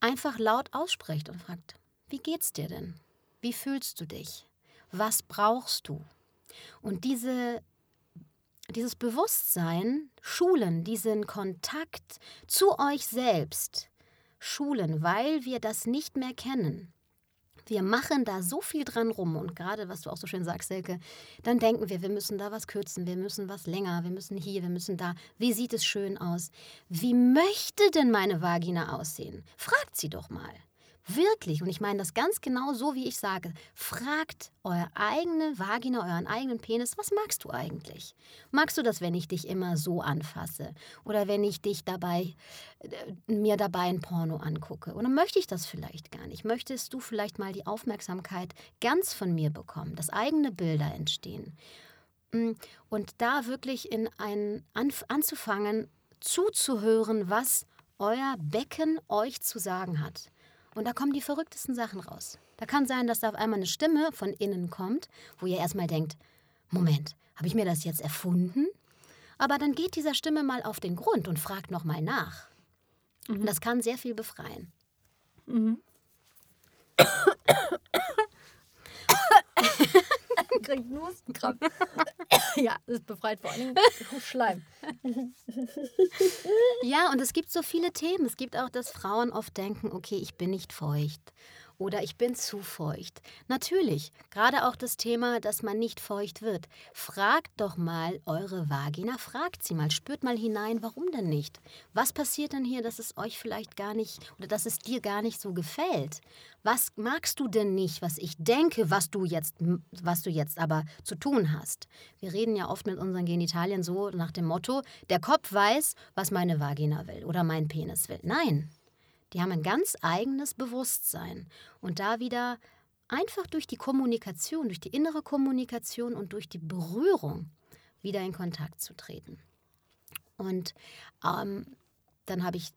Einfach laut aussprecht und fragt, wie geht's dir denn? Wie fühlst du dich? Was brauchst du? Und diese, dieses Bewusstsein schulen, diesen Kontakt zu euch selbst schulen, weil wir das nicht mehr kennen. Wir machen da so viel dran rum und gerade, was du auch so schön sagst, Selke, dann denken wir, wir müssen da was kürzen, wir müssen was länger, wir müssen hier, wir müssen da. Wie sieht es schön aus? Wie möchte denn meine Vagina aussehen? Fragt sie doch mal. Wirklich, und ich meine das ganz genau so, wie ich sage, fragt eure eigene Vagina, euren eigenen Penis, was magst du eigentlich? Magst du das, wenn ich dich immer so anfasse? Oder wenn ich dich dabei, äh, mir dabei ein Porno angucke? Oder möchte ich das vielleicht gar nicht? Möchtest du vielleicht mal die Aufmerksamkeit ganz von mir bekommen, dass eigene Bilder entstehen? Mm, und da wirklich in ein, an, anzufangen, zuzuhören, was euer Becken euch zu sagen hat. Und da kommen die verrücktesten Sachen raus. Da kann sein, dass da auf einmal eine Stimme von innen kommt, wo ihr erstmal denkt, Moment, habe ich mir das jetzt erfunden? Aber dann geht dieser Stimme mal auf den Grund und fragt nochmal nach. Mhm. Und das kann sehr viel befreien. Mhm. Kriegt nur Hustenkrampf. ja, das befreit vor allem Schleim. ja, und es gibt so viele Themen. Es gibt auch, dass Frauen oft denken, okay, ich bin nicht feucht oder ich bin zu feucht. Natürlich, gerade auch das Thema, dass man nicht feucht wird. Fragt doch mal eure Vagina, fragt sie mal, spürt mal hinein, warum denn nicht? Was passiert denn hier, dass es euch vielleicht gar nicht oder dass es dir gar nicht so gefällt? Was magst du denn nicht, was ich denke, was du jetzt, was du jetzt aber zu tun hast? Wir reden ja oft mit unseren Genitalien so nach dem Motto, der Kopf weiß, was meine Vagina will oder mein Penis will. Nein, die haben ein ganz eigenes Bewusstsein. Und da wieder einfach durch die Kommunikation, durch die innere Kommunikation und durch die Berührung wieder in Kontakt zu treten. Und ähm, dann habe ich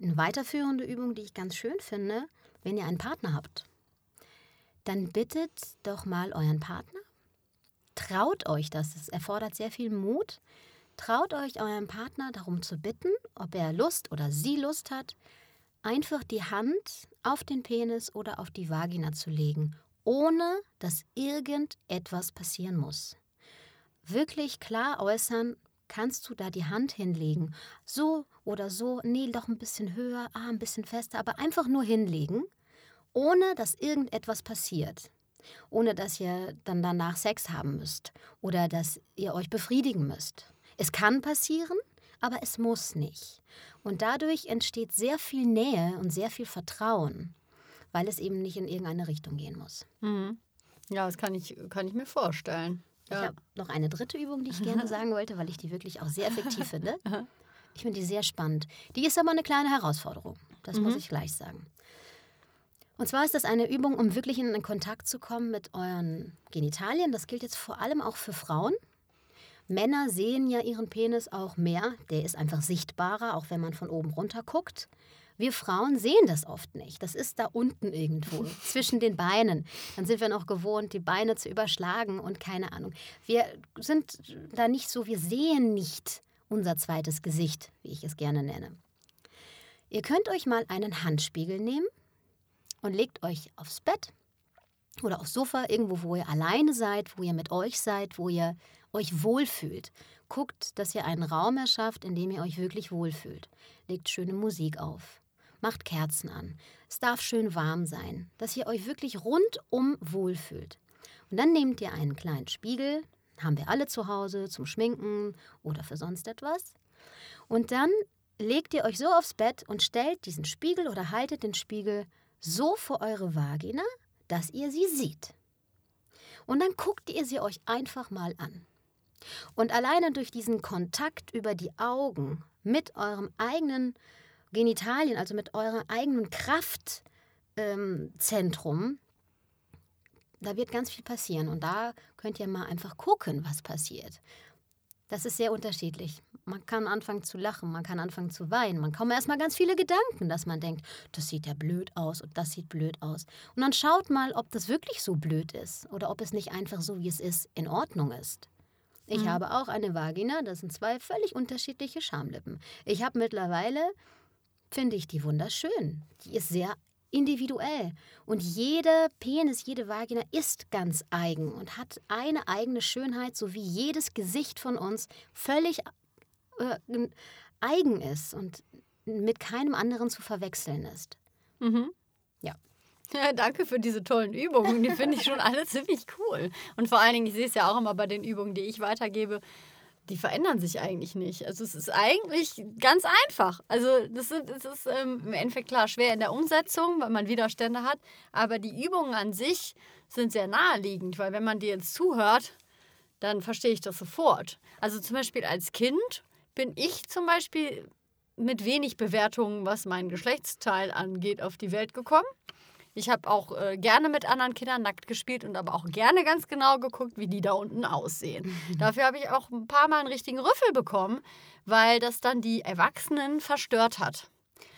eine weiterführende Übung, die ich ganz schön finde, wenn ihr einen Partner habt. Dann bittet doch mal euren Partner. Traut euch das. Es erfordert sehr viel Mut. Traut euch euren Partner darum zu bitten, ob er Lust oder sie Lust hat, einfach die Hand auf den Penis oder auf die Vagina zu legen, ohne dass irgendetwas passieren muss. Wirklich klar äußern, kannst du da die Hand hinlegen. So oder so, nee, doch ein bisschen höher, ah, ein bisschen fester, aber einfach nur hinlegen, ohne dass irgendetwas passiert. Ohne dass ihr dann danach Sex haben müsst oder dass ihr euch befriedigen müsst. Es kann passieren, aber es muss nicht. Und dadurch entsteht sehr viel Nähe und sehr viel Vertrauen, weil es eben nicht in irgendeine Richtung gehen muss. Mhm. Ja, das kann ich, kann ich mir vorstellen. Ja. Ich habe noch eine dritte Übung, die ich gerne sagen wollte, weil ich die wirklich auch sehr effektiv finde. Ich finde die sehr spannend. Die ist aber eine kleine Herausforderung. Das mhm. muss ich gleich sagen. Und zwar ist das eine Übung, um wirklich in Kontakt zu kommen mit euren Genitalien. Das gilt jetzt vor allem auch für Frauen. Männer sehen ja ihren Penis auch mehr, der ist einfach sichtbarer, auch wenn man von oben runter guckt. Wir Frauen sehen das oft nicht. Das ist da unten irgendwo, zwischen den Beinen. Dann sind wir noch gewohnt, die Beine zu überschlagen und keine Ahnung. Wir sind da nicht so, wir sehen nicht unser zweites Gesicht, wie ich es gerne nenne. Ihr könnt euch mal einen Handspiegel nehmen und legt euch aufs Bett oder aufs Sofa, irgendwo, wo ihr alleine seid, wo ihr mit euch seid, wo ihr euch wohlfühlt. Guckt, dass ihr einen Raum erschafft, in dem ihr euch wirklich wohlfühlt. Legt schöne Musik auf. Macht Kerzen an. Es darf schön warm sein, dass ihr euch wirklich rundum wohlfühlt. Und dann nehmt ihr einen kleinen Spiegel, haben wir alle zu Hause zum Schminken oder für sonst etwas. Und dann legt ihr euch so aufs Bett und stellt diesen Spiegel oder haltet den Spiegel so vor eure Vagina, dass ihr sie seht. Und dann guckt ihr sie euch einfach mal an. Und alleine durch diesen Kontakt über die Augen mit eurem eigenen Genitalien, also mit eurem eigenen Kraftzentrum, ähm, da wird ganz viel passieren. Und da könnt ihr mal einfach gucken, was passiert. Das ist sehr unterschiedlich. Man kann anfangen zu lachen, man kann anfangen zu weinen. Man kommen erstmal ganz viele Gedanken, dass man denkt, das sieht ja blöd aus und das sieht blöd aus. Und dann schaut mal, ob das wirklich so blöd ist oder ob es nicht einfach so, wie es ist, in Ordnung ist. Ich mhm. habe auch eine Vagina, das sind zwei völlig unterschiedliche Schamlippen. Ich habe mittlerweile, finde ich die wunderschön. Die ist sehr individuell. Und jede Penis, jede Vagina ist ganz eigen und hat eine eigene Schönheit, so wie jedes Gesicht von uns völlig äh, eigen ist und mit keinem anderen zu verwechseln ist. Mhm. Ja. Ja, danke für diese tollen Übungen. Die finde ich schon alle ziemlich cool. Und vor allen Dingen, ich sehe es ja auch immer bei den Übungen, die ich weitergebe, die verändern sich eigentlich nicht. Also es ist eigentlich ganz einfach. Also das ist, das ist ähm, im Endeffekt klar schwer in der Umsetzung, weil man Widerstände hat. Aber die Übungen an sich sind sehr naheliegend, weil wenn man dir jetzt zuhört, dann verstehe ich das sofort. Also zum Beispiel als Kind bin ich zum Beispiel mit wenig Bewertungen, was meinen Geschlechtsteil angeht, auf die Welt gekommen. Ich habe auch äh, gerne mit anderen Kindern nackt gespielt und aber auch gerne ganz genau geguckt, wie die da unten aussehen. Dafür habe ich auch ein paar Mal einen richtigen Rüffel bekommen, weil das dann die Erwachsenen verstört hat.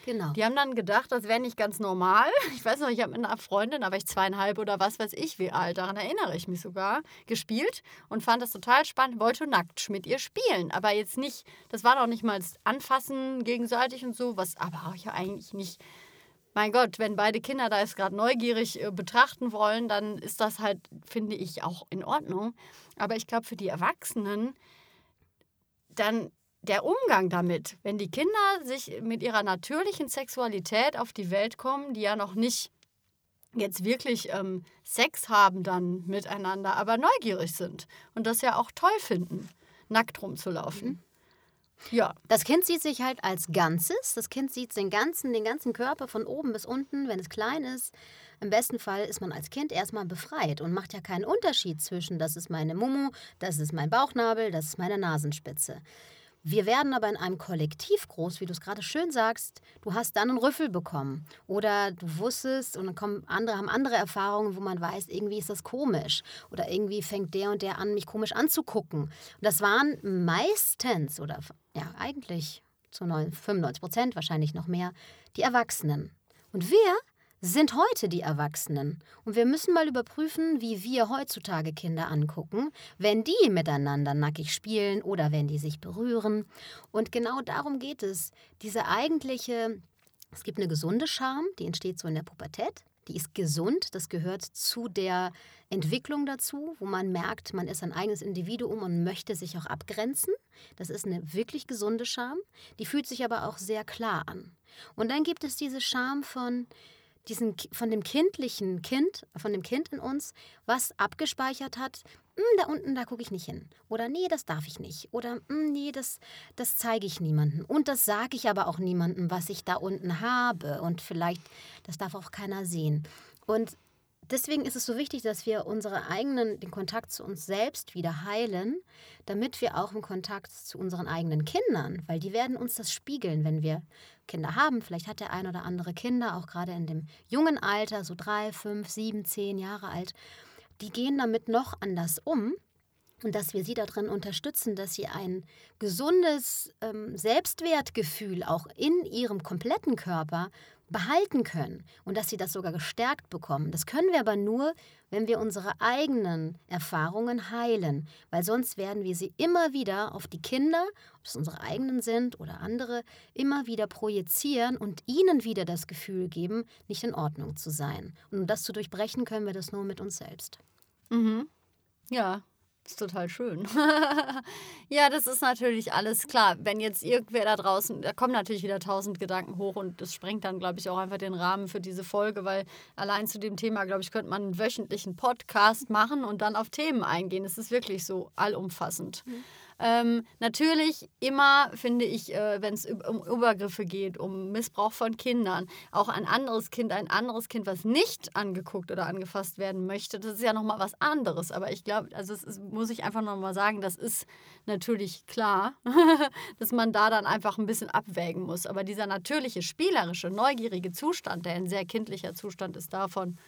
Genau. Die haben dann gedacht, das wäre nicht ganz normal. Ich weiß noch, ich habe mit einer Freundin, da war ich zweieinhalb oder was weiß ich wie alt, daran erinnere ich mich sogar, gespielt und fand das total spannend, wollte nackt mit ihr spielen. Aber jetzt nicht, das war doch nicht mal das Anfassen gegenseitig und so, was aber auch ja eigentlich nicht mein Gott, wenn beide Kinder da jetzt gerade neugierig äh, betrachten wollen, dann ist das halt, finde ich, auch in Ordnung. Aber ich glaube, für die Erwachsenen, dann der Umgang damit, wenn die Kinder sich mit ihrer natürlichen Sexualität auf die Welt kommen, die ja noch nicht jetzt wirklich ähm, Sex haben dann miteinander, aber neugierig sind und das ja auch toll finden, nackt rumzulaufen. Mhm. Ja. Das Kind sieht sich halt als Ganzes. Das Kind sieht den ganzen, den ganzen Körper von oben bis unten, wenn es klein ist. Im besten Fall ist man als Kind erstmal befreit und macht ja keinen Unterschied zwischen, das ist meine Mumu, das ist mein Bauchnabel, das ist meine Nasenspitze. Wir werden aber in einem Kollektiv groß, wie du es gerade schön sagst. Du hast dann einen Rüffel bekommen oder du wusstest und dann kommen andere, haben andere Erfahrungen, wo man weiß, irgendwie ist das komisch oder irgendwie fängt der und der an, mich komisch anzugucken. Und das waren meistens oder ja eigentlich zu 95 Prozent wahrscheinlich noch mehr die Erwachsenen. Und wir sind heute die Erwachsenen. Und wir müssen mal überprüfen, wie wir heutzutage Kinder angucken, wenn die miteinander nackig spielen oder wenn die sich berühren. Und genau darum geht es. Diese eigentliche, es gibt eine gesunde Scham, die entsteht so in der Pubertät. Die ist gesund, das gehört zu der Entwicklung dazu, wo man merkt, man ist ein eigenes Individuum und möchte sich auch abgrenzen. Das ist eine wirklich gesunde Scham. Die fühlt sich aber auch sehr klar an. Und dann gibt es diese Scham von, diesen, von dem kindlichen Kind, von dem Kind in uns, was abgespeichert hat, da unten, da gucke ich nicht hin. Oder nee, das darf ich nicht. Oder hm, nee, das, das zeige ich niemandem. Und das sage ich aber auch niemandem, was ich da unten habe. Und vielleicht, das darf auch keiner sehen. Und deswegen ist es so wichtig, dass wir unsere eigenen, den Kontakt zu uns selbst wieder heilen, damit wir auch im Kontakt zu unseren eigenen Kindern, weil die werden uns das spiegeln, wenn wir Kinder haben. Vielleicht hat der ein oder andere Kinder, auch gerade in dem jungen Alter, so drei, fünf, sieben, zehn Jahre alt. Die gehen damit noch anders um und dass wir sie darin unterstützen, dass sie ein gesundes ähm, Selbstwertgefühl auch in ihrem kompletten Körper behalten können und dass sie das sogar gestärkt bekommen. Das können wir aber nur, wenn wir unsere eigenen Erfahrungen heilen, weil sonst werden wir sie immer wieder auf die Kinder, ob es unsere eigenen sind oder andere, immer wieder projizieren und ihnen wieder das Gefühl geben, nicht in Ordnung zu sein. Und um das zu durchbrechen, können wir das nur mit uns selbst. Mhm. Ja, ist total schön. ja, das ist natürlich alles klar. Wenn jetzt irgendwer da draußen, da kommen natürlich wieder tausend Gedanken hoch und das sprengt dann, glaube ich, auch einfach den Rahmen für diese Folge, weil allein zu dem Thema, glaube ich, könnte man einen wöchentlichen Podcast machen und dann auf Themen eingehen. Es ist wirklich so allumfassend. Mhm. Ähm, natürlich immer, finde ich, äh, wenn es um Übergriffe geht, um Missbrauch von Kindern, auch ein anderes Kind, ein anderes Kind, was nicht angeguckt oder angefasst werden möchte, das ist ja nochmal was anderes. Aber ich glaube, also das ist, muss ich einfach nochmal sagen, das ist natürlich klar, dass man da dann einfach ein bisschen abwägen muss. Aber dieser natürliche, spielerische, neugierige Zustand, der ein sehr kindlicher Zustand ist, davon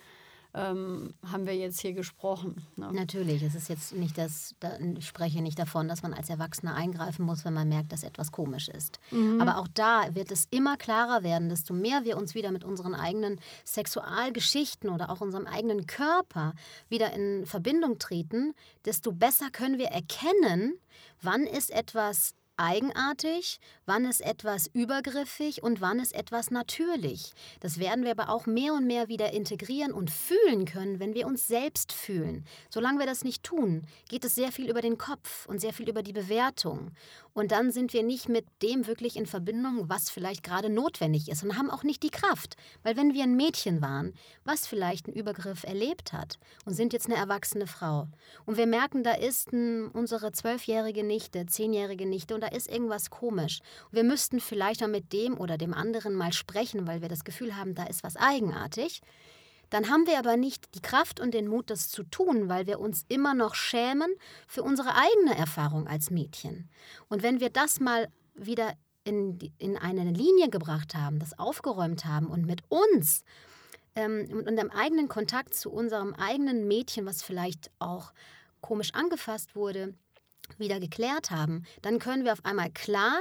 ähm, haben wir jetzt hier gesprochen. Ne? Natürlich, es ist jetzt nicht das, da, ich spreche nicht davon, dass man als Erwachsener eingreifen muss, wenn man merkt, dass etwas komisch ist. Mhm. Aber auch da wird es immer klarer werden, desto mehr wir uns wieder mit unseren eigenen Sexualgeschichten oder auch unserem eigenen Körper wieder in Verbindung treten, desto besser können wir erkennen, wann ist etwas eigenartig, wann ist etwas übergriffig und wann ist etwas natürlich. Das werden wir aber auch mehr und mehr wieder integrieren und fühlen können, wenn wir uns selbst fühlen. Solange wir das nicht tun, geht es sehr viel über den Kopf und sehr viel über die Bewertung. Und dann sind wir nicht mit dem wirklich in Verbindung, was vielleicht gerade notwendig ist und haben auch nicht die Kraft. Weil wenn wir ein Mädchen waren, was vielleicht einen Übergriff erlebt hat und sind jetzt eine erwachsene Frau und wir merken, da ist ein, unsere zwölfjährige Nichte, zehnjährige Nichte und da ist irgendwas komisch. Und wir müssten vielleicht mal mit dem oder dem anderen mal sprechen, weil wir das Gefühl haben, da ist was eigenartig. Dann haben wir aber nicht die Kraft und den Mut, das zu tun, weil wir uns immer noch schämen für unsere eigene Erfahrung als Mädchen. Und wenn wir das mal wieder in, in eine Linie gebracht haben, das aufgeräumt haben und mit uns ähm, und einem eigenen Kontakt zu unserem eigenen Mädchen, was vielleicht auch komisch angefasst wurde, wieder geklärt haben, dann können wir auf einmal klar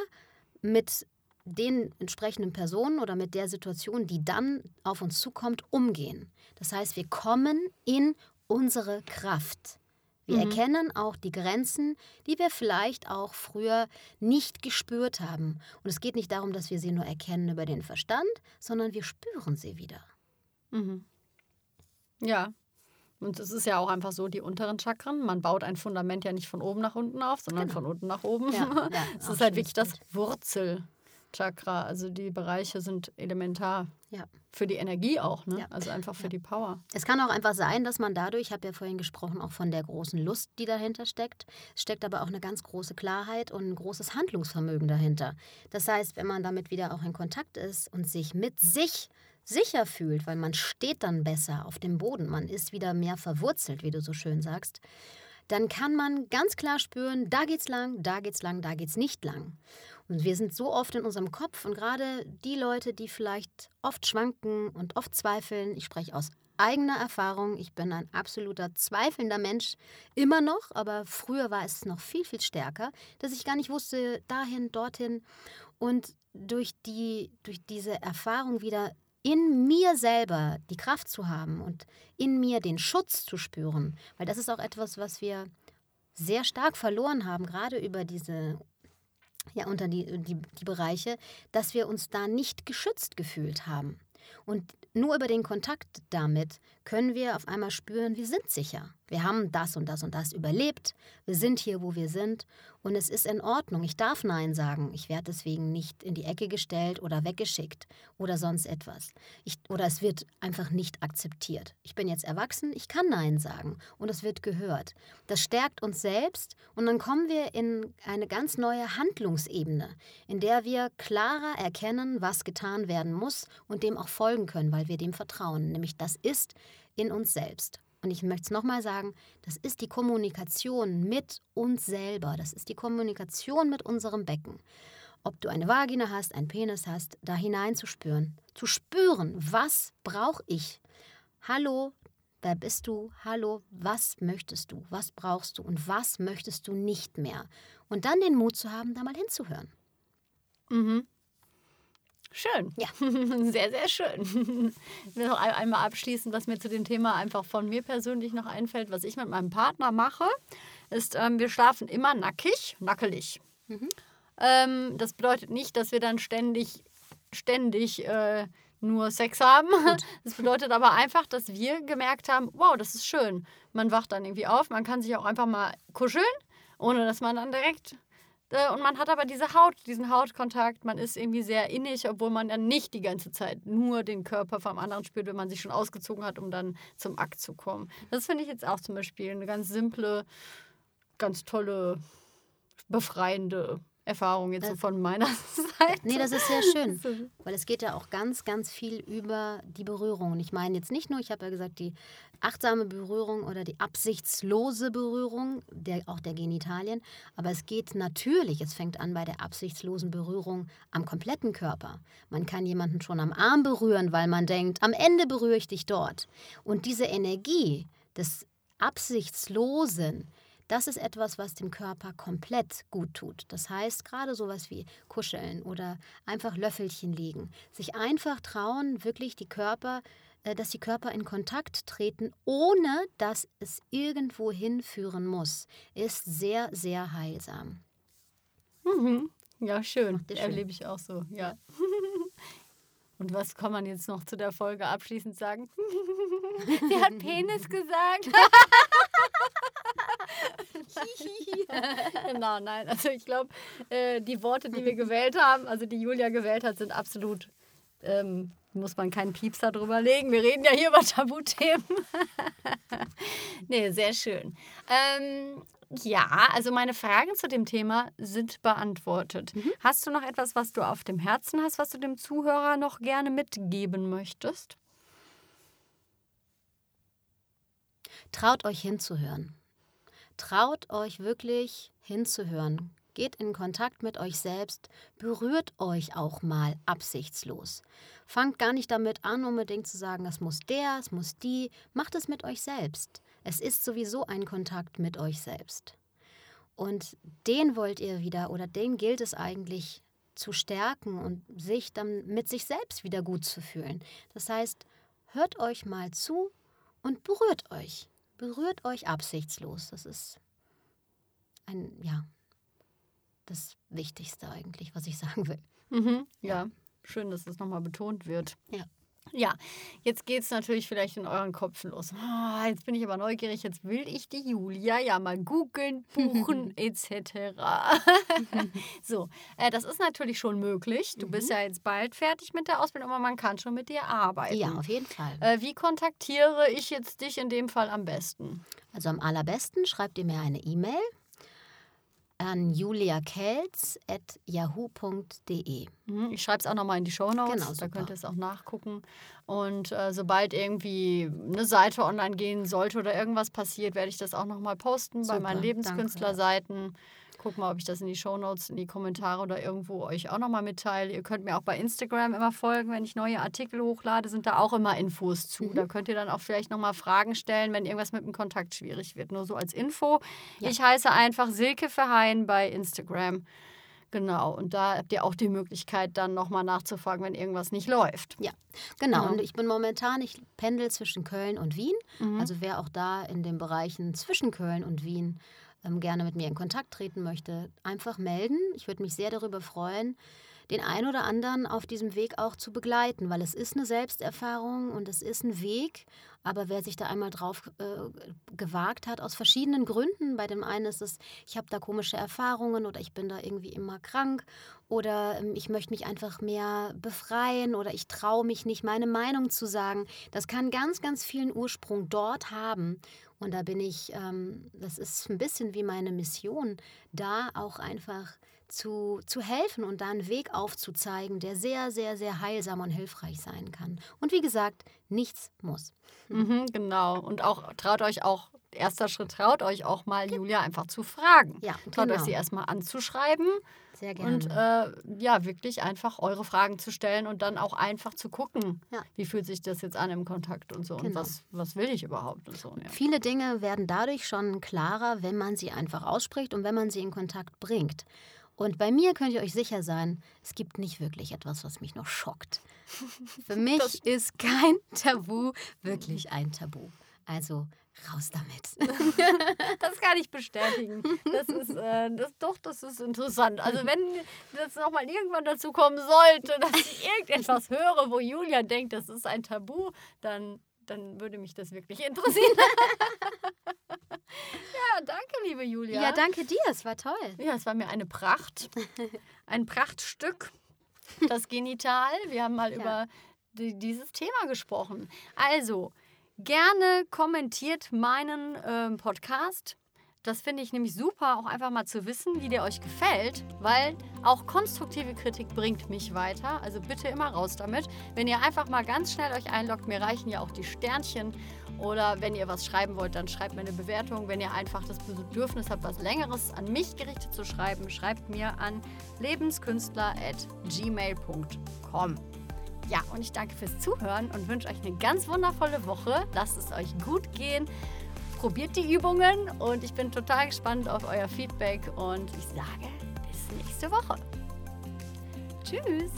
mit den entsprechenden Personen oder mit der Situation, die dann auf uns zukommt, umgehen. Das heißt, wir kommen in unsere Kraft. Wir mhm. erkennen auch die Grenzen, die wir vielleicht auch früher nicht gespürt haben. Und es geht nicht darum, dass wir sie nur erkennen über den Verstand, sondern wir spüren sie wieder. Mhm. Ja. Und es ist ja auch einfach so, die unteren Chakren, man baut ein Fundament ja nicht von oben nach unten auf, sondern genau. von unten nach oben. Ja, ja, es ist halt wirklich das Wurzel. Chakra. Also die Bereiche sind elementar. Ja. Für die Energie auch, ne? Ja. Also einfach für ja. die Power. Es kann auch einfach sein, dass man dadurch, ich habe ja vorhin gesprochen, auch von der großen Lust, die dahinter steckt. Es steckt aber auch eine ganz große Klarheit und ein großes Handlungsvermögen dahinter. Das heißt, wenn man damit wieder auch in Kontakt ist und sich mit sich sicher fühlt, weil man steht dann besser auf dem Boden, man ist wieder mehr verwurzelt, wie du so schön sagst, dann kann man ganz klar spüren, da geht's lang, da geht's lang, da geht's nicht lang. Und wir sind so oft in unserem Kopf und gerade die Leute, die vielleicht oft schwanken und oft zweifeln, ich spreche aus eigener Erfahrung, ich bin ein absoluter zweifelnder Mensch, immer noch, aber früher war es noch viel, viel stärker, dass ich gar nicht wusste, dahin, dorthin. Und durch, die, durch diese Erfahrung wieder in mir selber die Kraft zu haben und in mir den Schutz zu spüren, weil das ist auch etwas, was wir sehr stark verloren haben, gerade über diese ja, unter die, die, die Bereiche, dass wir uns da nicht geschützt gefühlt haben. Und nur über den Kontakt damit können wir auf einmal spüren, wir sind sicher. Wir haben das und das und das überlebt. Wir sind hier, wo wir sind. Und es ist in Ordnung. Ich darf Nein sagen. Ich werde deswegen nicht in die Ecke gestellt oder weggeschickt oder sonst etwas. Ich, oder es wird einfach nicht akzeptiert. Ich bin jetzt erwachsen, ich kann Nein sagen. Und es wird gehört. Das stärkt uns selbst. Und dann kommen wir in eine ganz neue Handlungsebene, in der wir klarer erkennen, was getan werden muss und dem auch folgen können, weil wir dem vertrauen. Nämlich das ist in uns selbst. Und ich möchte es nochmal sagen, das ist die Kommunikation mit uns selber. Das ist die Kommunikation mit unserem Becken. Ob du eine Vagina hast, einen Penis hast, da hineinzuspüren. Zu spüren, was brauche ich? Hallo, wer bist du? Hallo, was möchtest du? Was brauchst du? Und was möchtest du nicht mehr? Und dann den Mut zu haben, da mal hinzuhören. Mhm. Schön. Ja. Sehr, sehr schön. Ich will noch einmal abschließen, was mir zu dem Thema einfach von mir persönlich noch einfällt. Was ich mit meinem Partner mache, ist, ähm, wir schlafen immer nackig, nackelig. Mhm. Ähm, das bedeutet nicht, dass wir dann ständig, ständig äh, nur Sex haben. Gut. Das bedeutet aber einfach, dass wir gemerkt haben, wow, das ist schön. Man wacht dann irgendwie auf, man kann sich auch einfach mal kuscheln, ohne dass man dann direkt und man hat aber diese Haut, diesen Hautkontakt, man ist irgendwie sehr innig, obwohl man dann nicht die ganze Zeit nur den Körper vom anderen spürt, wenn man sich schon ausgezogen hat, um dann zum Akt zu kommen. Das finde ich jetzt auch zum Beispiel eine ganz simple, ganz tolle, befreiende Erfahrung jetzt so von meiner Seite. Nee, das ist sehr schön, weil es geht ja auch ganz, ganz viel über die Berührung. Und ich meine jetzt nicht nur, ich habe ja gesagt, die achtsame Berührung oder die absichtslose Berührung, der, auch der Genitalien, aber es geht natürlich, es fängt an bei der absichtslosen Berührung am kompletten Körper. Man kann jemanden schon am Arm berühren, weil man denkt, am Ende berühre ich dich dort. Und diese Energie des Absichtslosen, das ist etwas, was dem Körper komplett gut tut. Das heißt, gerade sowas wie Kuscheln oder einfach Löffelchen legen. Sich einfach trauen, wirklich die Körper, äh, dass die Körper in Kontakt treten, ohne dass es irgendwo hinführen muss, ist sehr, sehr heilsam. Mhm. Ja, schön. Schön. Erlebe ich auch so, ja. Und was kann man jetzt noch zu der Folge abschließend sagen? Sie hat Penis gesagt. genau, nein. Also ich glaube, äh, die Worte, die wir gewählt haben, also die Julia gewählt hat, sind absolut, ähm, muss man keinen Pieps darüber legen. Wir reden ja hier über Tabuthemen. nee, sehr schön. Ähm, ja, also meine Fragen zu dem Thema sind beantwortet. Hast du noch etwas, was du auf dem Herzen hast, was du dem Zuhörer noch gerne mitgeben möchtest? Traut euch hinzuhören. Traut euch wirklich hinzuhören. Geht in Kontakt mit euch selbst. Berührt euch auch mal absichtslos. Fangt gar nicht damit an, unbedingt zu sagen, es muss der, es muss die. Macht es mit euch selbst. Es ist sowieso ein Kontakt mit euch selbst. Und den wollt ihr wieder oder den gilt es eigentlich zu stärken und sich dann mit sich selbst wieder gut zu fühlen. Das heißt, hört euch mal zu und berührt euch. Berührt euch absichtslos. Das ist ein, ja, das Wichtigste eigentlich, was ich sagen will. Mhm. Ja, schön, dass das nochmal betont wird. Ja. Ja, jetzt geht es natürlich vielleicht in euren Köpfen los. Ah, jetzt bin ich aber neugierig, jetzt will ich die Julia ja mal googeln, buchen etc. so, äh, das ist natürlich schon möglich. Du bist ja jetzt bald fertig mit der Ausbildung, aber man kann schon mit dir arbeiten. Ja, auf jeden Fall. Äh, wie kontaktiere ich jetzt dich in dem Fall am besten? Also am allerbesten schreibt ihr mir eine E-Mail an juliakelz.yahoo.de. Mhm, Ich schreibe es auch nochmal in die Show Notes. Genau, da könnt ihr es auch nachgucken. Und äh, sobald irgendwie eine Seite online gehen sollte oder irgendwas passiert, werde ich das auch nochmal posten bei Super, meinen danke. Guck mal, ob ich das in die Show Notes, in die Kommentare oder irgendwo euch auch nochmal mitteile. Ihr könnt mir auch bei Instagram immer folgen, wenn ich neue Artikel hochlade, sind da auch immer Infos zu. Mhm. Da könnt ihr dann auch vielleicht nochmal Fragen stellen, wenn irgendwas mit dem Kontakt schwierig wird. Nur so als Info. Ja. Ich heiße einfach Silke Verheyen bei Instagram. Genau, und da habt ihr auch die Möglichkeit, dann nochmal nachzufragen, wenn irgendwas nicht läuft. Ja, genau. Genau. Und ich bin momentan, ich pendel zwischen Köln und Wien. Mhm. Also wer auch da in den Bereichen zwischen Köln und Wien ähm, gerne mit mir in Kontakt treten möchte, einfach melden. Ich würde mich sehr darüber freuen, den einen oder anderen auf diesem Weg auch zu begleiten, weil es ist eine Selbsterfahrung und es ist ein Weg. Aber wer sich da einmal drauf äh, gewagt hat, aus verschiedenen Gründen, bei dem einen ist es, ich habe da komische Erfahrungen oder ich bin da irgendwie immer krank oder ähm, ich möchte mich einfach mehr befreien oder ich traue mich nicht, meine Meinung zu sagen. Das kann ganz, ganz vielen Ursprung dort haben. Und da bin ich, ähm, das ist ein bisschen wie meine Mission, da auch einfach zu, zu helfen und da einen Weg aufzuzeigen, der sehr, sehr, sehr heilsam und hilfreich sein kann. Und wie gesagt, nichts muss. Mhm, genau. Und auch traut euch auch, erster Schritt, traut euch auch mal, Julia einfach zu fragen. Ja, Traut genau. euch sie erstmal anzuschreiben Sehr gerne. und äh, ja, wirklich einfach eure Fragen zu stellen und dann auch einfach zu gucken, Ja. wie fühlt sich das jetzt an im Kontakt und so und Genau. was, was will ich überhaupt und so. Ja. Viele Dinge werden dadurch schon klarer, wenn man sie einfach ausspricht und wenn man sie in Kontakt bringt. Und bei mir könnt ihr euch sicher sein, es gibt nicht wirklich etwas, was mich noch schockt. Für mich ist kein Tabu wirklich ein Tabu. Also raus damit. Das kann ich bestätigen. Das ist, äh, das, doch, das ist interessant. Also wenn das nochmal irgendwann dazu kommen sollte, dass ich irgendetwas höre, wo Julia denkt, das ist ein Tabu, dann, dann würde mich das wirklich interessieren. ja, danke, liebe Julia. Ja, danke dir, es war toll. Ja, es war mir eine Pracht. Ein Prachtstück. Das Genital. Wir haben mal Ja. über die, dieses Thema gesprochen. Also, gerne kommentiert meinen ähm, Podcast. Das finde ich nämlich super, auch einfach mal zu wissen, wie der euch gefällt, weil auch konstruktive Kritik bringt mich weiter. Also bitte immer raus damit. Wenn ihr einfach mal ganz schnell euch einloggt, mir reichen ja auch die Sternchen. Oder wenn ihr was schreiben wollt, dann schreibt mir eine Bewertung. Wenn ihr einfach das Bedürfnis habt, was Längeres an mich gerichtet zu schreiben, schreibt mir an lebenskünstler.gmail.com. Ja, und ich danke fürs Zuhören und wünsche euch eine ganz wundervolle Woche. Lasst es euch gut gehen. Probiert die Übungen und ich bin total gespannt auf euer Feedback und ich sage bis nächste Woche. Tschüss.